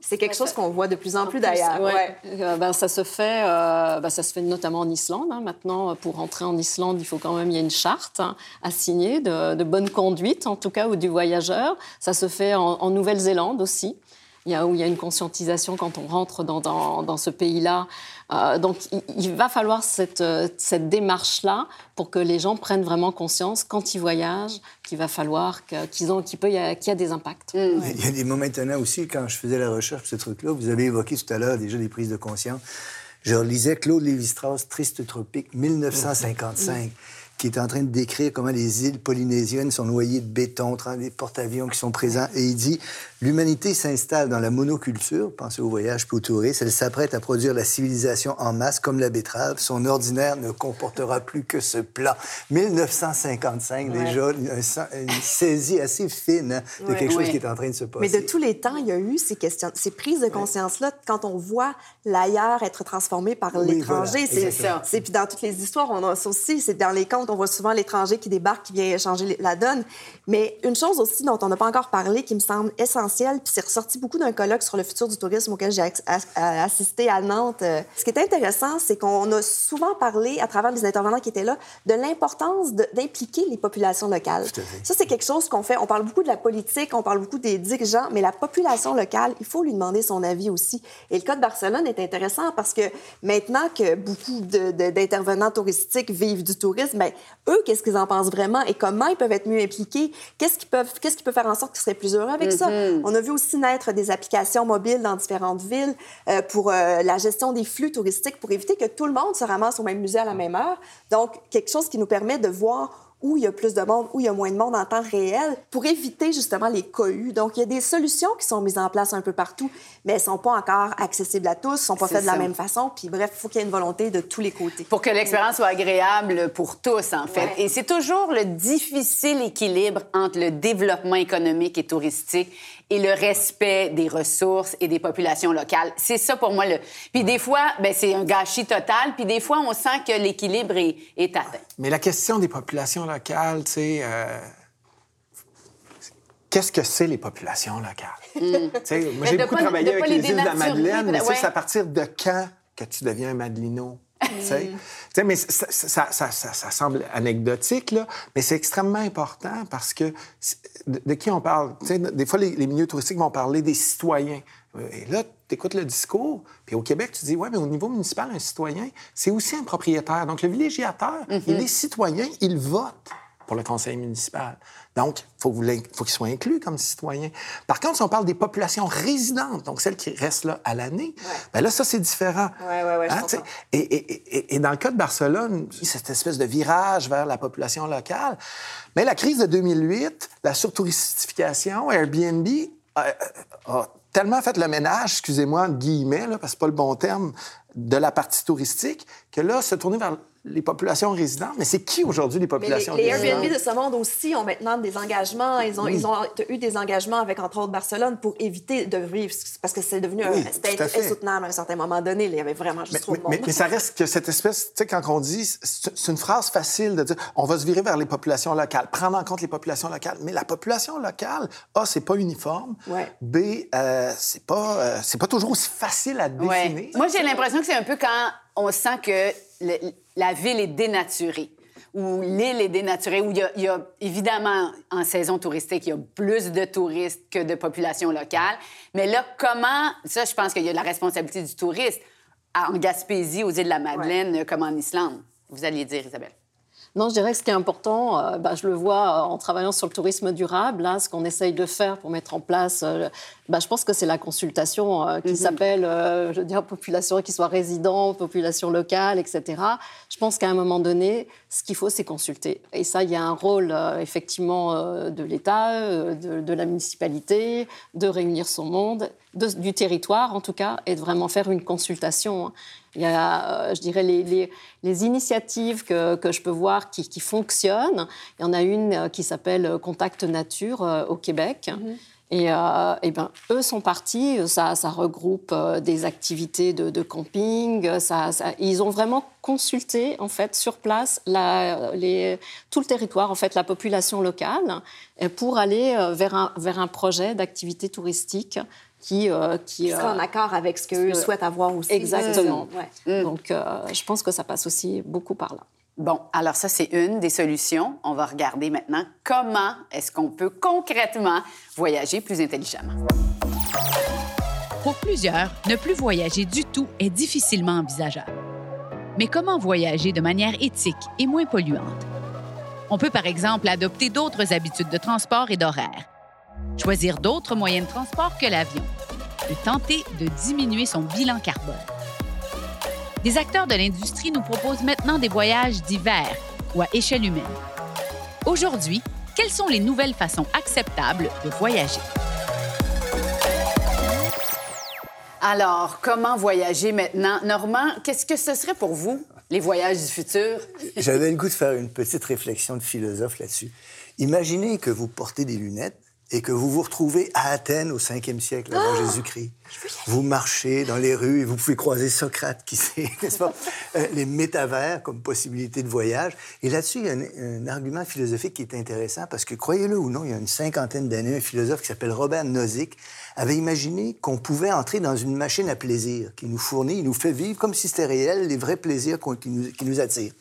C'est quelque chose qu'on voit de plus en plus d'ailleurs. Ouais. Euh, ben, ça se fait, euh, ben, ça se fait notamment en Islande. Hein. Maintenant, pour entrer en Islande, il faut quand même il y a une charte hein, à signer de, bonne conduite, en tout cas, ou du voyageur. Ça se fait en Nouvelle-Zélande aussi il y a, où il y a une conscientisation quand on rentre dans, dans, ce pays-là. Euh, donc, il, va falloir cette, cette démarche-là pour que les gens prennent vraiment conscience, quand ils voyagent, qu'il va falloir qu'ils ont, qu'il peut, y a, qu'il y a des impacts. Mm. Il y a des moments étonnants aussi, quand je faisais la recherche sur ce truc-là, vous avez évoqué tout à l'heure déjà des prises de conscience. Je lisais Claude Lévi-Strauss, Triste tropique, 1955 qui est en train de décrire comment les îles polynésiennes sont noyées de béton, des porte-avions qui sont présents. Et il dit L'humanité s'installe dans la monoculture, pensez au voyage puis au tourisme, elle s'apprête à produire la civilisation en masse comme la betterave. Son ordinaire ne comportera plus que ce plat. 1955, déjà, une, saisie assez fine hein, de quelque chose qui est en train de se passer. Mais de tous les temps, il y a eu ces, questions, ces prises de conscience-là quand on voit l'ailleurs être transformé par l'étranger. c'est ça. Puis dans toutes les histoires, on a ça aussi. C'est dans les contes, on voit souvent l'étranger qui débarque, qui vient changer la donne. Mais une chose aussi dont on n'a pas encore parlé, qui me semble essentielle, puis c'est ressorti beaucoup d'un colloque sur le futur du tourisme auquel j'ai assisté à Nantes. Euh, ce qui est intéressant, c'est qu'on a souvent parlé, à travers les intervenants qui étaient là, de l'importance d'impliquer les populations locales. Ça, c'est quelque chose qu'on fait. On parle beaucoup de la politique, on parle beaucoup des dirigeants, mais la population locale, il faut lui demander son avis aussi. Et le cas de Barcelone est intéressant parce que maintenant que beaucoup d'intervenants touristiques vivent du tourisme, bien, eux, qu'est-ce qu'ils en pensent vraiment et comment ils peuvent être mieux impliqués? Qu'est-ce qu'ils peuvent, qu'est-ce qui peut faire en sorte qu'ils seraient plus heureux avec ça? Mm-hmm. On a vu aussi naître des applications mobiles dans différentes villes euh, pour euh, la gestion des flux touristiques pour éviter que tout le monde se ramasse au même musée à la même heure. Donc, quelque chose qui nous permet de voir où il y a plus de monde, où il y a moins de monde en temps réel, pour éviter justement les cohues. Donc, il y a des solutions qui sont mises en place un peu partout, mais elles ne sont pas encore accessibles à tous, ne sont pas faites de la même façon. Puis bref, il faut qu'il y ait une volonté de tous les côtés. Pour que l'expérience soit agréable pour tous, en fait. Et c'est toujours le difficile équilibre entre le développement économique et touristique et le respect des ressources et des populations locales. C'est ça pour moi. Le... Puis des fois, ben, c'est un gâchis total, puis des fois, on sent que l'équilibre est, est, atteint. Mais la question des populations locales, tu sais... Euh, qu'est-ce que c'est les populations locales? Mm. Moi, j'ai beaucoup travaillé avec les îles de la Madeleine, mais c'est à partir de quand que tu deviens un Madelino? Mm. mais ça, ça, ça, semble anecdotique, là, mais c'est extrêmement important parce que de, qui on parle? des fois, les, milieux touristiques vont parler des citoyens. Et là, tu écoutes le discours, puis au Québec, tu dis, ouais, mais au niveau municipal, un citoyen, c'est aussi un propriétaire. Donc, le villégiateur et mm-hmm. les citoyens, ils votent pour le conseil municipal. Donc, il faut, faut qu'ils soient inclus comme citoyens. Par contre, si on parle des populations résidentes, donc celles qui restent là à l'année, bien là, ça, c'est différent. Ouais, ouais, hein, et, et, et, dans le cas de Barcelone, cette espèce de virage vers la population locale, mais la crise de 2008, la surtouristification, Airbnb a, a tellement fait le ménage, excusez-moi, guillemets, là, parce que c'est pas le bon terme, de la partie touristique, que là, se tourner vers les populations résidentes. Mais c'est qui aujourd'hui les populations les, résidentes? Les Airbnb de ce monde aussi ont maintenant des engagements. Ils ont, ils ont eu des engagements avec, entre autres, Barcelone pour éviter de vivre, parce que c'est devenu c'était insoutenable à un certain moment donné. Il y avait vraiment juste trop de monde. Mais, ça reste que cette espèce, tu sais, quand on dit, c'est une phrase facile de dire, on va se virer vers les populations locales, prendre en compte les populations locales. Mais la population locale, A, c'est pas uniforme. B, euh, c'est pas, euh, c'est pas toujours aussi facile à définir. Moi, j'ai l'impression que c'est un peu quand on sent que la ville est dénaturée où l'île est dénaturée, où il y, a, évidemment, en saison touristique, il y a plus de touristes que de population locale. Mais là, comment... Ça, je pense qu'il y a la responsabilité du touriste. En Gaspésie, aux îles de la Madeleine, comme en Islande. Vous alliez dire, Isabelle. Non, je dirais que ce qui est important, euh, bah, je le vois en travaillant sur le tourisme durable, là, ce qu'on essaye de faire pour mettre en place, euh, bah, je pense que c'est la consultation euh, qui mhm. s'appelle, je veux dire, population qui soit résidente, population locale, etc. Je pense qu'à un moment donné, ce qu'il faut, c'est consulter. Et ça, il y a un rôle, effectivement, de l'État, de, de, la municipalité, de réunir son monde, du territoire, en tout cas, et de vraiment faire une consultation. Hein. Il y a, euh, je dirais, les, les, initiatives que, que, je peux voir qui, qui, fonctionnent. Il y en a une euh, qui s'appelle Contact Nature euh, au Québec. Mhm. Et, et ben, eux sont partis, ça, ça regroupe des activités de, de camping, ça, ils ont vraiment consulté en fait sur place la, les, tout le territoire, en fait la population locale, pour aller vers un, vers un projet d'activité touristique qui, euh, qui, sera en euh, accord avec ce qu'eux souhaitent avoir aussi. Exactement. Mm. Donc, euh, je pense que ça passe aussi beaucoup par là. Bon, alors ça, c'est une des solutions. On va regarder maintenant comment est-ce qu'on peut concrètement voyager plus intelligemment. Pour plusieurs, ne plus voyager du tout est difficilement envisageable. Mais comment voyager de manière éthique et moins polluante? On peut par exemple adopter d'autres habitudes de transport et d'horaire choisir d'autres moyens de transport que l'avion et tenter de diminuer son bilan carbone. Des acteurs de l'industrie nous proposent maintenant des voyages divers ou à échelle humaine. Aujourd'hui, quelles sont les nouvelles façons acceptables de voyager? Alors, comment voyager maintenant? Normand, qu'est-ce que ce serait pour vous, les voyages du futur? J'avais le goût de faire une petite réflexion de philosophe là-dessus. Imaginez que vous portez des lunettes et que vous vous retrouvez à Athènes au 5e siècle avant oh! Jésus-Christ. Vous marchez dans les rues et vous pouvez croiser Socrate, qui sait, n'est-ce pas? Euh, les métavers comme possibilité de voyage. Et là-dessus, il y a un, argument philosophique qui est intéressant parce que, croyez-le ou non, il y a une cinquantaine d'années, un philosophe qui s'appelle Robert Nozick avait imaginé qu'on pouvait entrer dans une machine à plaisir qui nous fournit, il nous fait vivre comme si c'était réel les vrais plaisirs qui nous, qui nous attirent.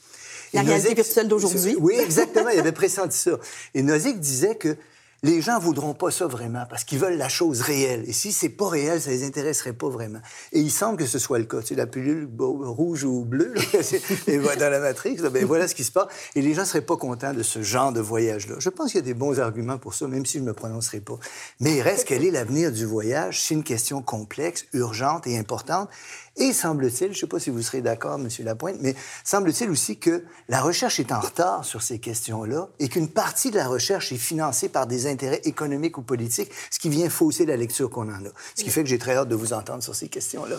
La réalité virtuelle d'aujourd'hui. Oui, exactement. il avait pressenti ça. Et Nozick disait que les gens voudront pas ça vraiment parce qu'ils veulent la chose réelle. Et si c'est pas réel, ça les intéresserait pas vraiment. Et il semble que ce soit le cas. C'est la pilule rouge ou bleue, dans la matrice, ben voilà ce qui se passe. Et les gens seraient pas contents de ce genre de voyage-là. Je pense qu'il y a des bons arguments pour ça, même si je ne me prononcerai pas. Mais il reste quel est l'avenir du voyage? C'est une question complexe, urgente et importante. Et semble-t-il, je ne sais pas si vous serez d'accord, M. Lapointe, mais semble-t-il aussi que la recherche est en retard sur ces questions-là et qu'une partie de la recherche est financée par des intérêts économiques ou politiques, ce qui vient fausser la lecture qu'on en a. Ce qui fait que j'ai très hâte de vous entendre sur ces questions-là.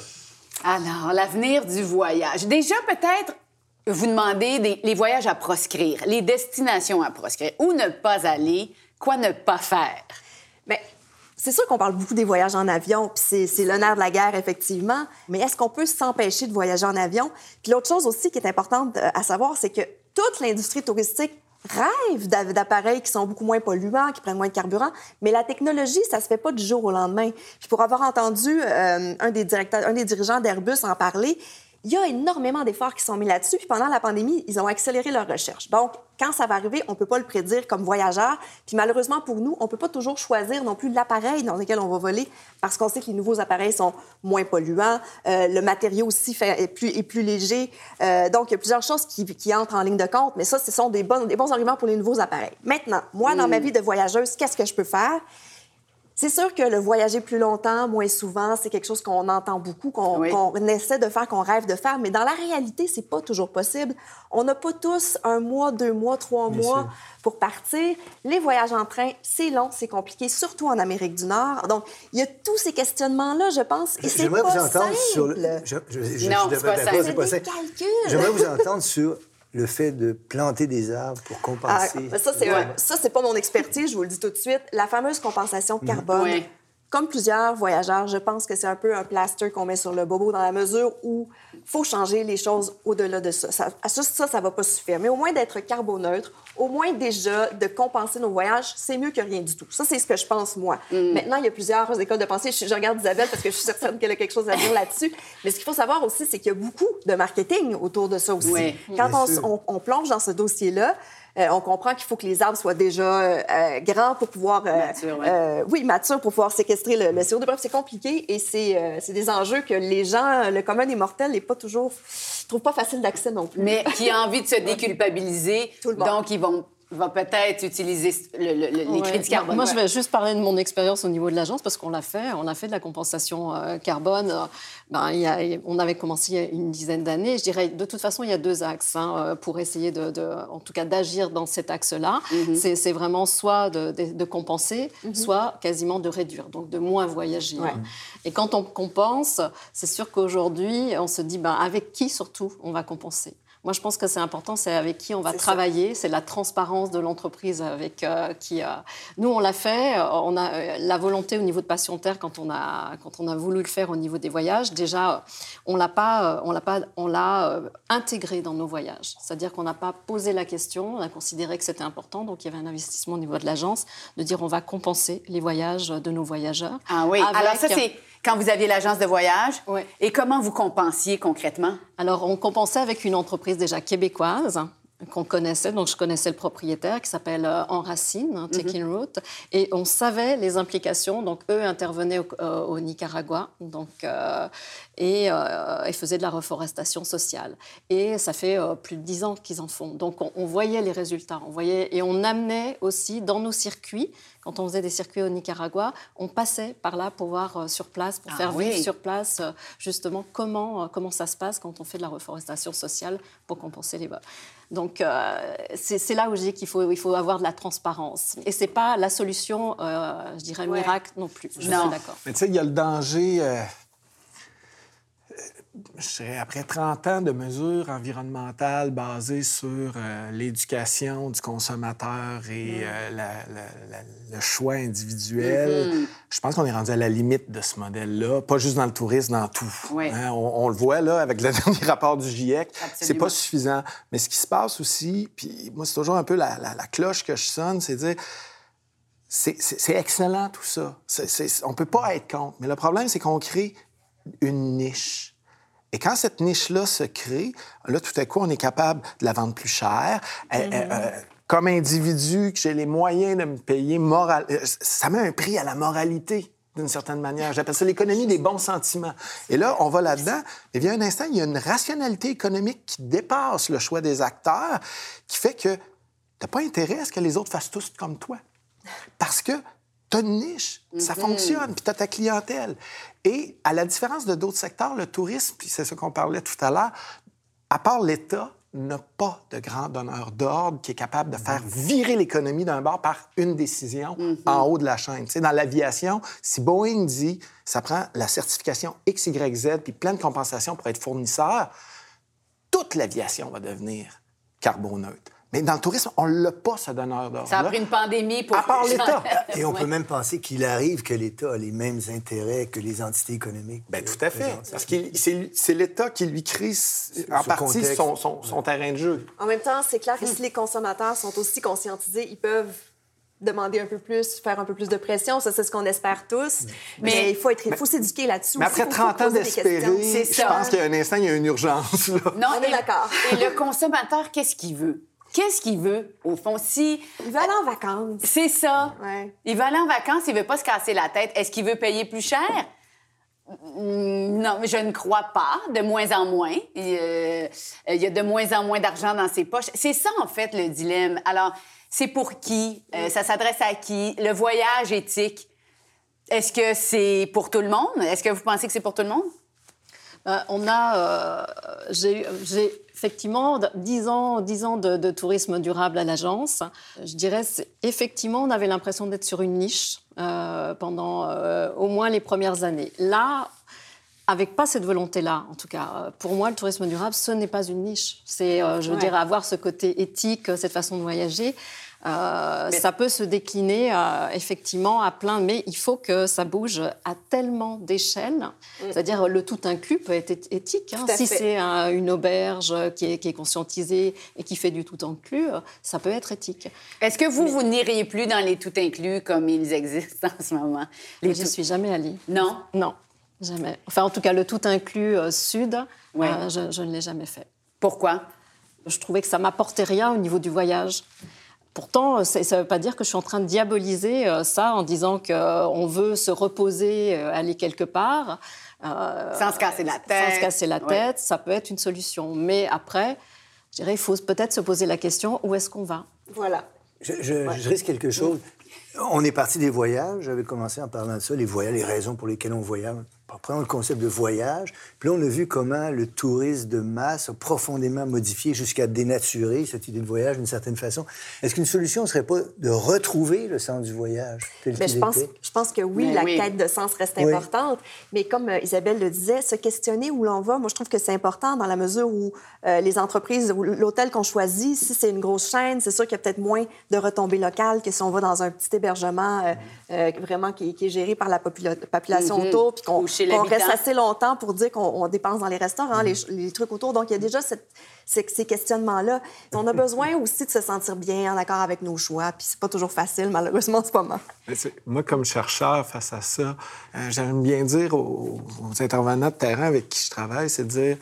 Alors, l'avenir du voyage. Déjà, peut-être vous demandez les voyages à proscrire, les destinations à proscrire, où ne pas aller, quoi ne pas faire? Mais c'est sûr qu'on parle beaucoup des voyages en avion, puis c'est l'honneur de la guerre, effectivement, mais est-ce qu'on peut s'empêcher de voyager en avion? Puis l'autre chose aussi qui est importante euh, à savoir, c'est que toute l'industrie touristique rêve d'appareils qui sont beaucoup moins polluants, qui prennent moins de carburant, mais la technologie, ça se fait pas du jour au lendemain. Puis pour avoir entendu euh, un, des directeurs, un des dirigeants d'Airbus en parler, Il y a énormément d'efforts qui sont mis là-dessus. Puis pendant la pandémie, ils ont accéléré leur recherche. Donc, quand ça va arriver, on ne peut pas le prédire comme voyageur. Puis malheureusement pour nous, on ne peut pas toujours choisir non plus l'appareil dans lequel on va voler parce qu'on sait que les nouveaux appareils sont moins polluants. Euh, le matériau aussi fait, est, plus, est plus léger. Euh, donc, il y a plusieurs choses qui, qui, entrent en ligne de compte. Mais ça, ce sont des bons, des bons arguments pour les nouveaux appareils. Maintenant, moi, dans ma mm. vie de voyageuse, qu'est-ce que je peux faire? C'est sûr que le voyager plus longtemps, moins souvent, c'est quelque chose qu'on entend beaucoup, qu'on essaie de faire, qu'on rêve de faire, mais dans la réalité, c'est pas toujours possible. On n'a pas tous un mois, deux mois, trois mois pour partir. Les voyages en train, c'est long, c'est compliqué, surtout en Amérique du Nord. Donc, il y a tous ces questionnements-là, je pense, et c'est pas vous entendre sur le... Je, je, non, c'est pas, pas, J'aimerais vous entendre sur le fait de planter des arbres pour compenser. Ah, ça, c'est ça, c'est pas mon expertise, je vous le dis tout de suite. La fameuse compensation de carbone. Comme plusieurs voyageurs, je pense que c'est un peu un plaster qu'on met sur le bobo dans la mesure où il faut changer les choses au-delà de ça. Ça, ça, ça ne va pas suffire. Mais au moins d'être carboneutre, au moins déjà de compenser nos voyages, c'est mieux que rien du tout. Ça, c'est ce que je pense, moi. Mm. Maintenant, il y a plusieurs écoles de pensée. Je, regarde Isabelle parce que je suis certaine qu'elle a quelque chose à dire là-dessus. Mais ce qu'il faut savoir aussi, c'est qu'il y a beaucoup de marketing autour de ça aussi. Quand on, on, plonge dans ce dossier-là, euh, on comprend qu'il faut que les arbres soient déjà euh, grands pour pouvoir... Euh, oui, matures pour pouvoir séquestrer le, le CO2. Bref, c'est compliqué et c'est des enjeux que les gens, le commun des mortels, n'est pas toujours... trouve pas facile d'accès non plus. Mais qui a envie de se déculpabiliser, donc ils vont va peut-être utiliser le, les crédits carbone. Moi, je vais juste parler de mon expérience au niveau de l'agence parce qu'on l'a fait. On a fait de la compensation euh, carbone. Ben, il y a, on avait commencé il y a une dizaine d'années. Je dirais, de toute façon, il y a deux axes hein, euh, pour essayer, de, de, en tout cas, d'agir dans cet axe-là. Mhm. C'est vraiment soit de, de compenser, mhm. soit quasiment de réduire, donc de moins voyager. Et quand on compense, c'est sûr qu'aujourd'hui, on se dit, ben, avec qui surtout on va compenser? Moi, je pense que c'est important, c'est avec qui on va travailler, c'est la transparence de l'entreprise avec euh, qui. Euh, nous, on l'a fait. Euh, on a la volonté au niveau de Passion Terre quand on a quand on a voulu le faire au niveau des voyages. Déjà, on l'a pas, on l'a pas, on l'a intégré dans nos voyages. C'est-à-dire qu'on n'a pas posé la question, on a considéré que c'était important, donc il y avait un investissement au niveau de l'agence de dire on va compenser les voyages de nos voyageurs. Ah oui. Alors ça c'est quand vous aviez l'agence de voyage. Et comment vous compensiez concrètement? Alors, on compensait avec une entreprise déjà québécoise qu'on connaissait, donc je connaissais le propriétaire qui s'appelle euh, Enracine, hein, Taking mhm. Route, et on savait les implications. Donc eux intervenaient au, euh, Nicaragua, donc euh, et, euh, faisaient de la reforestation sociale. Et ça fait plus de dix ans qu'ils en font. Donc on, on, voyait les résultats, on voyait et on amenait aussi dans nos circuits quand on faisait des circuits au Nicaragua, on passait par là pour voir sur place, pour ah faire vivre sur place justement comment, comment ça se passe quand on fait de la reforestation sociale pour compenser les vols. Donc c'est là où je dis qu'il faut, il faut avoir de la transparence. Et c'est pas la solution, je dirais, miracle non plus. Je non. suis d'accord. Mais tu sais, il y a le danger je après 30 ans de mesures environnementales basées sur euh, l'éducation du consommateur et euh, le choix individuel, mm-hmm. je pense qu'on est rendu à la limite de ce modèle-là, pas juste dans le tourisme, dans tout. Hein, on, le voit là avec le dernier rapport du GIEC, c'est pas suffisant. Mais ce qui se passe aussi, puis moi, c'est toujours un peu la, cloche que je sonne, c'est dire c'est excellent tout ça. on peut pas être contre. Mais le problème, c'est qu'on crée une niche. Et quand cette niche-là se crée, là, tout à coup, on est capable de la vendre plus cher. Euh, euh, mm-hmm. euh, comme individu, que j'ai les moyens de me payer moral... Ça met un prix à la moralité d'une certaine manière. J'appelle ça l'économie des bons sentiments. Et là, on va là-dedans. Et bien, un instant, il y a une rationalité économique qui dépasse le choix des acteurs, qui fait que tu n'as pas intérêt à ce que les autres fassent tous comme toi. Parce que tu as une niche, ça mhm. fonctionne, puis tu as ta clientèle. Et à la différence de d'autres secteurs, le tourisme, puis c'est ce qu'on parlait tout à l'heure, à part l'État, n'a pas de grand donneur d'ordre qui est capable de faire virer l'économie d'un bord par une décision mhm. en haut de la chaîne. Tu sais, dans l'aviation, si Boeing dit ça prend la certification XYZ puis plein de compensations pour être fournisseur, toute l'aviation va devenir carboneutre. Mais dans le tourisme, on l'a pas, ce donneur d'ordre. Ça a pris une pandémie pour... À part l'État. Et on peut même penser qu'il arrive que l'État a les mêmes intérêts que les entités économiques. Bien, tout à fait. Parce que c'est l'État qui lui crée en partie son, terrain de jeu. En même temps, c'est clair que si les consommateurs sont aussi conscientisés, ils peuvent demander un peu plus, faire un peu plus de pression. Ça, c'est ce qu'on espère tous. Mais, il faut être, il faut s'éduquer là-dessus. Mais après 30 ans d'espérer, je pense qu'il y a un instant, il y a une urgence. Non, on est d'accord. Et le consommateur, qu'est-ce qu'il veut? Qu'est-ce qu'il veut, au fond? Si... Il veut aller en vacances. C'est ça. Il veut aller en vacances, il veut pas se casser la tête. Est-ce qu'il veut payer plus cher? Mm, non, je ne crois pas, de moins en moins. Euh, il y a de moins en moins d'argent dans ses poches. C'est ça, en fait, le dilemme. Alors, c'est pour qui? Euh, ça s'adresse à qui? Le voyage éthique, est-ce que c'est pour tout le monde? Est-ce que vous pensez que c'est pour tout le monde? Ben, on a, euh, j'ai effectivement 10 ans, 10 ans de, tourisme durable à l'agence. Je dirais, effectivement, on avait l'impression d'être sur une niche euh, pendant euh, au moins les premières années. Là, avec pas cette volonté-là, en tout cas, pour moi, le tourisme durable, ce n'est pas une niche. C'est, je veux dire, avoir ce côté éthique, cette façon de voyager. Euh, ça peut se décliner euh, effectivement à plein, mais il faut que ça bouge à tellement d'échelles. Mm. C'est-à-dire le tout inclus peut être éthique. Hein. Si c'est une auberge qui est, qui est, conscientisée et qui fait du tout inclus, ça peut être éthique. Est-ce que vous, vous n'iriez plus dans les tout inclus comme ils existent en ce moment? Les Je ne suis jamais allée. Non? Non, jamais. Enfin, en tout cas, le tout inclus euh, sud, je, je ne l'ai jamais fait. Pourquoi? Je trouvais que ça m'apportait rien au niveau du voyage. Pourtant, ça ne veut pas dire que je suis en train de diaboliser euh, ça en disant qu'on euh, veut se reposer, euh, aller quelque part. sans se casser la tête. Sans se casser la tête, ça peut être une solution. Mais après, je dirais, il faut peut-être se poser la question où est-ce qu'on va? Voilà. Je, risque quelque chose. On est parti des voyages. J'avais commencé en parlant de ça, les voyages, les raisons pour lesquelles on voyage prenons le concept de voyage, puis là, on a vu comment le tourisme de masse a profondément modifié jusqu'à dénaturer cette idée de voyage d'une certaine façon. Est-ce qu'une solution ne serait pas de retrouver le sens du voyage tel mais je pense, je pense que oui, la quête de sens reste importante, mais comme euh, Isabelle le disait, se questionner où l'on va, moi, je trouve que c'est important dans la mesure où euh, les entreprises ou l'hôtel qu'on choisit, si c'est une grosse chaîne, c'est sûr qu'il y a peut-être moins de retombées locales que si on va dans un petit hébergement euh, vraiment qui, est géré par la population mm-hmm. autour, puis qu'on on reste assez longtemps pour dire qu'on dépense dans les restaurants, les, les, trucs autour. Donc, il y a déjà cette, ces, questionnements-là. On a besoin aussi de se sentir bien, en accord avec nos choix. Puis c'est pas toujours facile, malheureusement, c'est pas mal. Moi, comme chercheur face à ça, euh, j'aime bien dire aux, intervenants de terrain avec qui je travaille, c'est de dire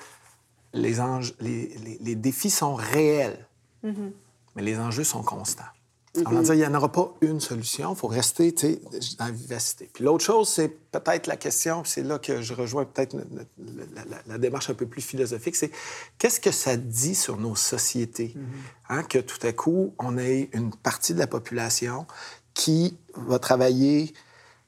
les, les, les, défis sont réels, mm-hmm. mais les enjeux sont constants. On va dire, il n'y en aura pas une solution. Il faut rester dans la vivacité. Puis l'autre chose, c'est peut-être la question, c'est là que je rejoins peut-être la, démarche un peu plus philosophique, c'est qu'est-ce que ça dit sur nos sociétés mm-hmm. hein, que tout à coup, on ait une partie de la population qui va travailler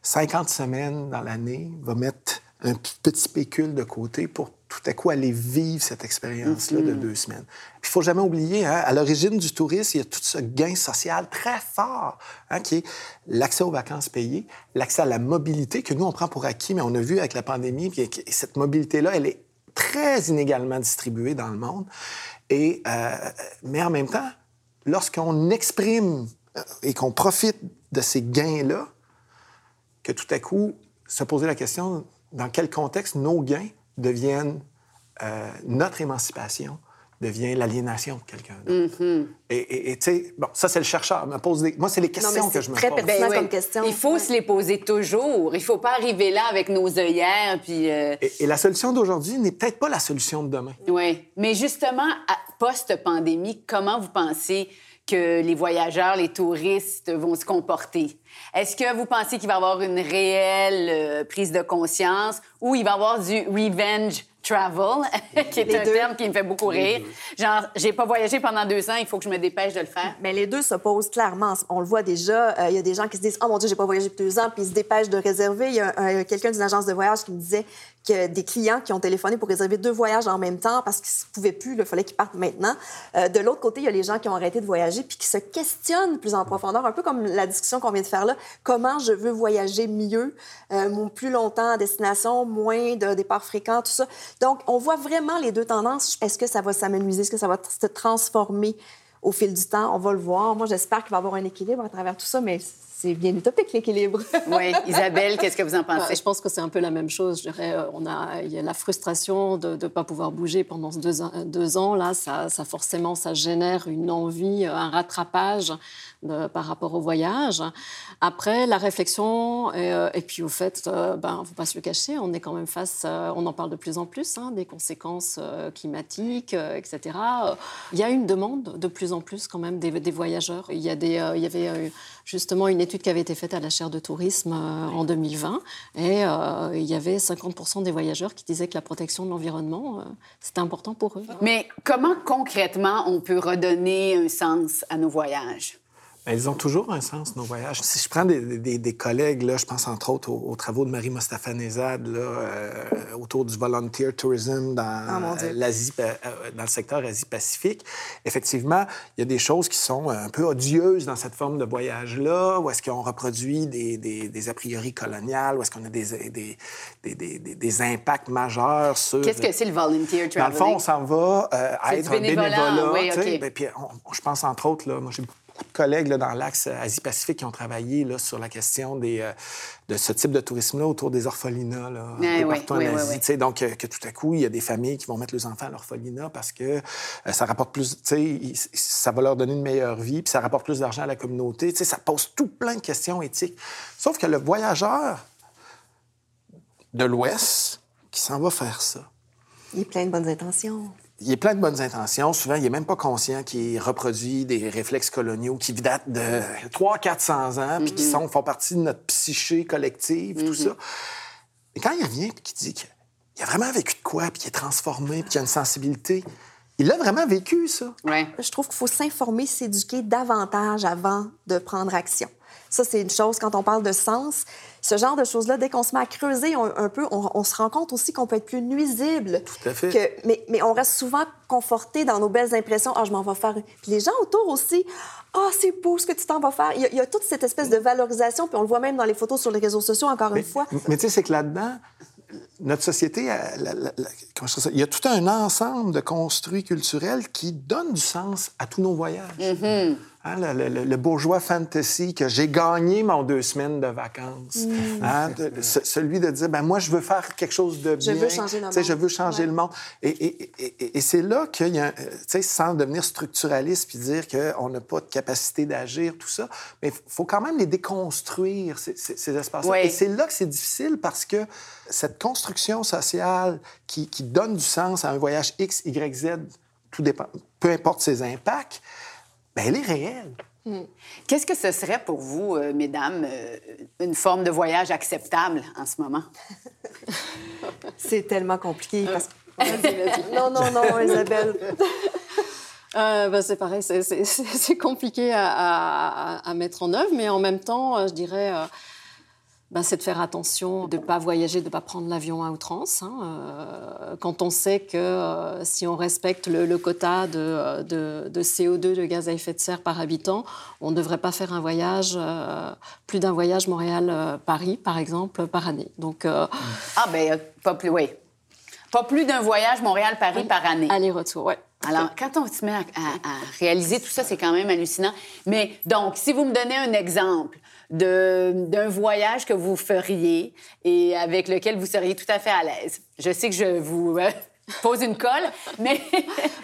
50 semaines dans l'année, va mettre un petit pécule de côté pour tout à coup aller vivre cette expérience-là de mm-hmm. deux semaines. Il faut jamais oublier, hein, à l'origine du tourisme, il y a tout ce gain social très fort, hein, qui est l'accès aux vacances payées, l'accès à la mobilité que nous, on prend pour acquis, mais on a vu avec la pandémie, puis cette mobilité-là, elle est très inégalement distribuée dans le monde. Et, euh, mais en même temps, lorsqu'on exprime euh, et qu'on profite de ces gains-là, que tout à coup, se poser la question, dans quel contexte nos gains deviennent euh, notre émancipation, devient l'aliénation de quelqu'un d'autre. Mm-hmm. Et tu sais, bon, ça, c'est le chercheur. Me pose des... Moi, c'est les questions que je me pose. très pertinent ben comme question. Il faut se les poser toujours. Il faut pas arriver là avec nos œillères. Puis, euh, et, la solution d'aujourd'hui n'est peut-être pas la solution de demain. Oui. Mais justement, post-pandémie, comment vous pensez que les voyageurs, les touristes vont se comporter? Est-ce que vous pensez qu'il va y avoir une réelle euh, prise de conscience ou il va y avoir du revenge travel, qui est un terme qui me fait beaucoup rire. Genre, j'ai pas voyagé pendant deux ans, il faut que je me dépêche de le faire. Mais les deux s'opposent clairement. On le voit déjà. Euh, il y a des gens qui se disent Oh mon Dieu, j'ai pas voyagé depuis deux ans, puis ils se dépêchent de réserver. Il y a quelqu'un d'une agence de voyage qui me disait que des clients qui ont téléphoné pour réserver deux voyages en même temps parce qu'ils ne pouvaient plus, il fallait qu'ils partent maintenant. Euh, de l'autre côté, il y a les gens qui ont arrêté de voyager puis qui se questionnent plus en profondeur, un peu comme la discussion qu'on vient de faire là. Comment je veux voyager mieux, euh, plus longtemps à destination, moins de départs fréquents, tout ça. Donc, on voit vraiment les deux tendances. Est-ce que ça va s'amenuiser? Est-ce que ça va se transformer? au fil du temps? On va le voir. Moi, j'espère qu'il va y avoir un équilibre à travers tout ça, mais c'est bien utopique, l'équilibre. oui. Isabelle, qu'est-ce que vous en pensez? je pense que c'est un peu la même chose. Je dirais, euh, on a, il y a la frustration de ne pas pouvoir bouger pendant deux, deux ans. Là, ça, ça, forcément, ça génère une envie, un rattrapage de, par rapport au voyage. Après, la réflexion, et, euh, et puis au fait, euh, ben, ne faut pas se le cacher, on est quand même face, on en parle de plus en plus, hein, des conséquences climatiques, etc. Il y a une demande de plus en plus quand même des, des voyageurs. Il y, a des, il y avait justement une étude qui avait été faite à la chaire de tourisme euh, en 2020 et euh, il y avait 50% des voyageurs qui disaient que la protection de l'environnement, euh, c'était important pour eux. Mais comment concrètement on peut redonner un sens à nos voyages? Ben, ils ont toujours un sens, nos voyages. Si je prends des, collègues, là, je pense entre autres aux, travaux de Marie Mostafa Nezad là, euh, autour du volunteer tourism dans, ah, l'Asie, euh, dans le secteur Asie-Pacifique. Effectivement, il y a des choses qui sont un peu odieuses dans cette forme de voyage-là, où est-ce qu'on reproduit des, des, a priori coloniales, où est-ce qu'on a des, impacts majeurs sur... Qu'est-ce que c'est le volunteer traveling? Dans le fond, on s'en va euh, à être bénévolat. Oui, ben, puis je pense entre autres, là, moi j'ai de collègues là, dans l'axe Asie-Pacifique qui ont travaillé là, sur la question des, euh, de ce type de tourisme-là autour des orphelinats, là, un peu partout en Asie. donc, euh, que tout à coup, il y a des familles qui vont mettre leurs enfants à l'orphelinat parce que euh, ça rapporte plus, ça va leur donner une meilleure vie, puis ça rapporte plus d'argent à la communauté. Ça pose tout plein de questions éthiques. Sauf que le voyageur de l'Ouest qui s'en va faire ça, il est plein de bonnes intentions il est plein de bonnes intentions. Souvent, il n'est même pas conscient qu'il reproduit des réflexes coloniaux qui datent de 300-400 ans, puis qui mm-hmm. sont, font partie de notre psyché collective, tout mm-hmm. ça. Et quand il revient et qu'il dit qu'il a vraiment vécu de quoi, puis qu'il est transformé, puis qu'il a une sensibilité, il l'a vraiment vécu, ça. Ouais. Je trouve qu'il faut s'informer, s'éduquer davantage avant de prendre action. Ça, c'est une chose quand on parle de sens. Ce genre de choses-là, dès qu'on se met à creuser un, peu, on, se rend compte aussi qu'on peut être plus nuisible. Tout à fait. Que, mais, mais, on reste souvent conforté dans nos belles impressions. Ah, je m'en vais faire. Puis les gens autour aussi. Ah, c'est beau ce que tu t'en vas faire. Il y, a, toute cette espèce de valorisation, puis on le voit même dans les photos sur les réseaux sociaux, encore une fois. Mais tu sais, c'est que là-dedans, notre société, il y a tout un ensemble de construits culturels qui donnent du sens à tous nos voyages. Mm-hmm. Hein, le, bourgeois fantasy que j'ai gagné mon deux semaines de vacances. Mm. Hein, celui de dire, ben moi, je veux faire quelque chose de bien. Je veux changer le monde. Je veux changer le monde. Et, c'est là qu'il y a, sans devenir structuraliste puis dire qu'on n'a pas de capacité d'agir, tout ça, mais il faut quand même les déconstruire, ces, espaces-là. Et c'est là que c'est difficile parce que cette construction sociale qui, qui donne du sens à un voyage X, Y, Z, tout dépend, peu importe ses impacts, ben, elle est réelle. Hmm. Qu'est-ce que ce serait pour vous, euh, mesdames, euh, une forme de voyage acceptable en ce moment? C'est tellement compliqué. Parce... non, non, non, Isabelle. Euh, ben, c'est pareil, c'est compliqué à, à, mettre en œuvre, mais en même temps, je dirais, ben, c'est de faire attention, de ne pas voyager, de ne pas prendre l'avion à outrance. Hein. Euh, quand on sait que euh, si on respecte le, quota de, de, CO2, de gaz à effet de serre par habitant, on ne devrait pas faire un voyage, euh, plus d'un voyage Montréal-Paris, par exemple, par année. Donc, ah, ben, pas plus, oui. Pas plus d'un voyage Montréal-Paris par année. Aller-retour, oui. Alors, quand on se met à réaliser tout ça, c'est quand même hallucinant. Mais donc, si vous me donnez un exemple, d'un voyage que vous feriez et avec lequel vous seriez tout à fait à l'aise. Je sais que je vous euh, pose une colle, mais...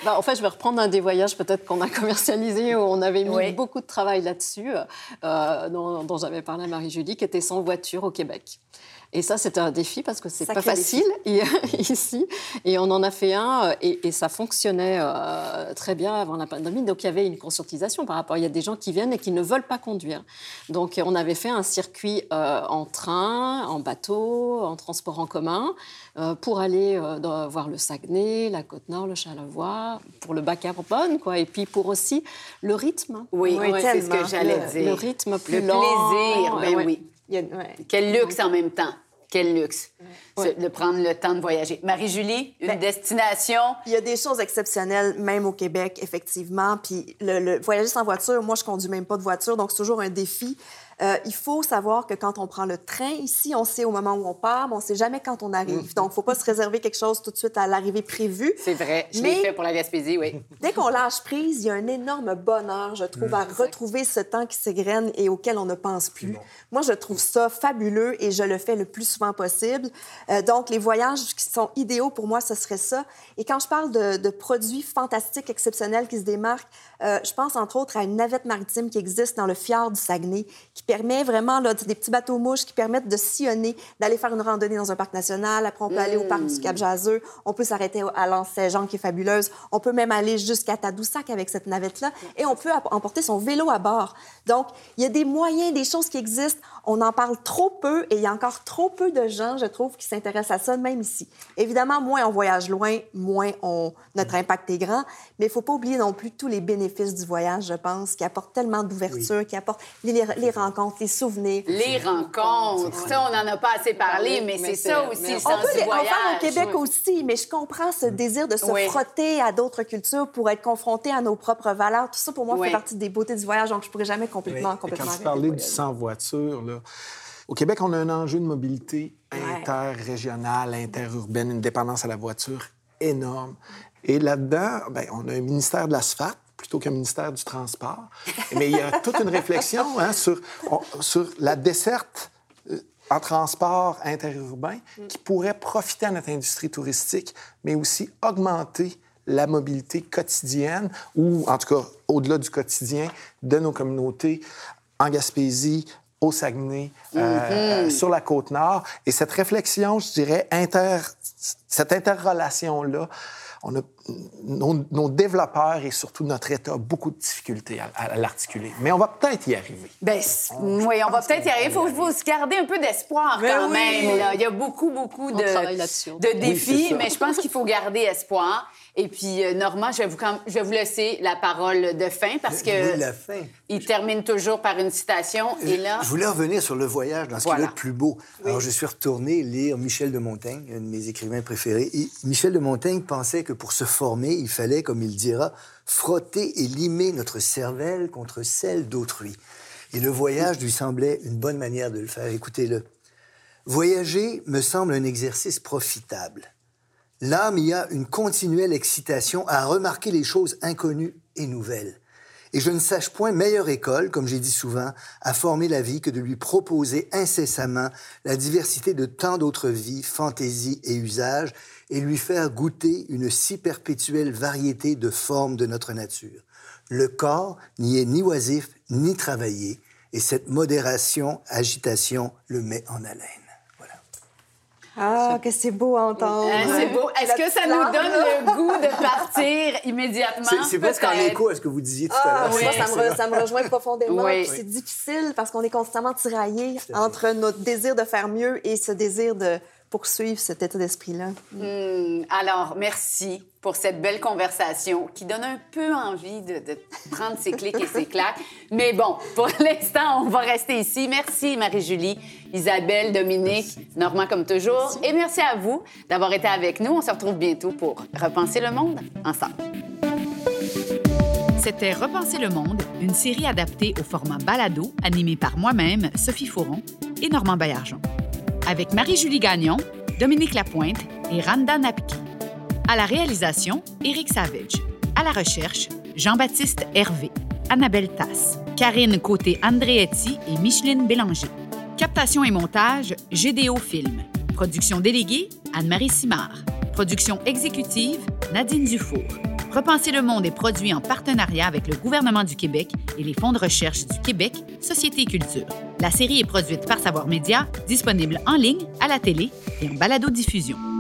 Ben, en fait, je vais reprendre un des voyages peut-être qu'on a commercialisé où on avait mis beaucoup de travail là-dessus, euh, dont, dont j'avais parlé à Marie-Julie, qui était sans voiture au Québec. Et ça, c'était un défi parce que c'est pas facile ici. Et on en a fait un et, ça fonctionnait euh, très bien avant la pandémie. Donc il y avait une conscientisation par rapport. Il y a des gens qui viennent et qui ne veulent pas conduire. Donc on avait fait un circuit euh, en train, en bateau, en transport en commun euh, pour aller voir le Saguenay, la Côte-Nord, le Charlevoix, pour le bas carbone, quoi. Et puis pour aussi le rythme. Oui, c'est ce que j'allais dire. Le rythme plus le plaisir, ben oui. Quel luxe en même temps. Quel luxe de prendre le temps de voyager. Marie-Julie, une ben, destination? Il y a des choses exceptionnelles, même au Québec, effectivement. Puis le, voyager sans voiture, moi, je conduis même pas de voiture, donc c'est toujours un défi. Euh, il faut savoir que quand on prend le train ici, on sait au moment où on part, mais on ne sait jamais quand on arrive. Mm. Donc, il ne faut pas se réserver quelque chose tout de suite à l'arrivée prévue. C'est vrai. Je l'ai fait pour la Gaspésie, oui. Dès qu'on lâche prise, il y a un énorme bonheur, je trouve, à retrouver ce temps qui s'égrène et auquel on ne pense plus. Moi, je trouve ça fabuleux et je le fais le plus souvent possible. Euh, donc, les voyages qui sont idéaux pour moi, ce serait ça. Et quand je parle de, de produits fantastiques, exceptionnels qui se démarquent, euh, je pense entre autres à une navette maritime qui existe dans le fjord du Saguenay, qui permet vraiment là, des petits bateaux mouches qui permettent de sillonner, d'aller faire une randonnée dans un parc national. Après, on peut aller au parc du Cap Jaseux. On peut s'arrêter à l'Anse Saint-Jean, qui est fabuleuse. On peut même aller jusqu'à Tadoussac avec cette navette-là. Et on peut emporter son vélo à bord. Donc, il y a des moyens, des choses qui existent. On en parle trop peu et il y a encore trop peu de gens, je trouve, qui s'intéressent à ça, même ici. Évidemment, moins on voyage loin, moins on... notre impact est grand. Mais il ne faut pas oublier non plus tous les bénéfices du voyage, je pense, qui apportent tellement d'ouverture, qui apportent les, rencontres, les souvenirs. Les rencontres, ça, on n'en a pas assez parlé, mais, c'est ça aussi le sens on peut les, voyage. au Québec aussi, mais je comprends ce désir de se frotter à d'autres cultures pour être confronté à nos propres valeurs. Tout ça, pour moi, fait partie des beautés du voyage, donc je pourrais jamais complètement, complètement. quand tu parlais du sans-voiture, là, au Québec, on a un enjeu de mobilité interrégionale, interurbaine, une dépendance à la voiture énorme. Et là-dedans, ben, on a un ministère de l'asphalte plutôt qu'un ministère du Transport. Mais il y a toute une réflexion hein, sur, sur la desserte euh, en transport interurbain qui pourrait profiter à notre industrie touristique, mais aussi augmenter la mobilité quotidienne, ou en tout cas au-delà du quotidien, de nos communautés en Gaspésie, au Saguenay, euh, mm-hmm. sur la côte nord. Et cette réflexion, je dirais, inter, cette interrelation-là, on a, nos, développeurs et surtout notre État ont beaucoup de difficultés à, l'articuler. Mais on va peut-être y arriver. Bien, oui, on va peut-être y arriver. Il faut, se garder un peu d'espoir ben quand même. Il y a beaucoup, beaucoup de, de défis, mais je pense qu'il faut garder espoir. Et puis, euh, Normand, je vais, vous, je vais vous laisser la parole de fin parce que. la fin. Il termine toujours par une citation. Et là. Je voulais revenir sur le voyage dans ce qui est le plus beau. Alors, je suis retourné lire Michel de Montaigne, un de mes écrivains préférés. Et Michel de Montaigne pensait que pour se former, il fallait, comme il dira, frotter et limer notre cervelle contre celle d'autrui. Et le voyage lui semblait une bonne manière de le faire. Écoutez-le. Voyager me semble un exercice profitable. L'âme y a une continuelle excitation à remarquer les choses inconnues et nouvelles. Et je ne sache point meilleure école, comme j'ai dit souvent, à former la vie que de lui proposer incessamment la diversité de tant d'autres vies, fantaisies et usages, et lui faire goûter une si perpétuelle variété de formes de notre nature. Le corps n'y est ni oisif ni travaillé, et cette modération, agitation le met en haleine. Ah, que c'est beau à entendre. Ah, c'est beau. Est-ce que ça nous donne le goût de partir immédiatement? C'est presque en écho à ce que vous disiez tout à ah, l'heure. Oui. ça, me rejoint profondément. C'est difficile parce qu'on est constamment tiraillé entre notre désir de faire mieux et ce désir de poursuivre cet état d'esprit-là. Hmm. alors, merci pour cette belle conversation qui donne un peu envie de, prendre ses clics et ses claques. Mais bon, pour l'instant, on va rester ici. Merci, Marie-Julie, Isabelle, Dominique, Normand, comme toujours. Et merci à vous d'avoir été avec nous. On se retrouve bientôt pour Repenser le monde ensemble. C'était Repenser le monde, une série adaptée au format balado, animée par moi-même, Sophie Fauron et Normand Baillargeon avec Marie-Julie Gagnon, Dominique Lapointe et Randa Napki. À la réalisation, Éric Savage. À la recherche, Jean-Baptiste Hervé, Annabelle Tasse, Karine Côté-Andréetti et Micheline Bélanger. Captation et montage, GDO Film. Production déléguée, Anne-Marie Simard. Production exécutive, Nadine Dufour. Repenser le monde est produit en partenariat avec le gouvernement du Québec et les fonds de recherche du Québec, Société et Culture. La série est produite par Savoir Média, disponible en ligne, à la télé et en balado-diffusion.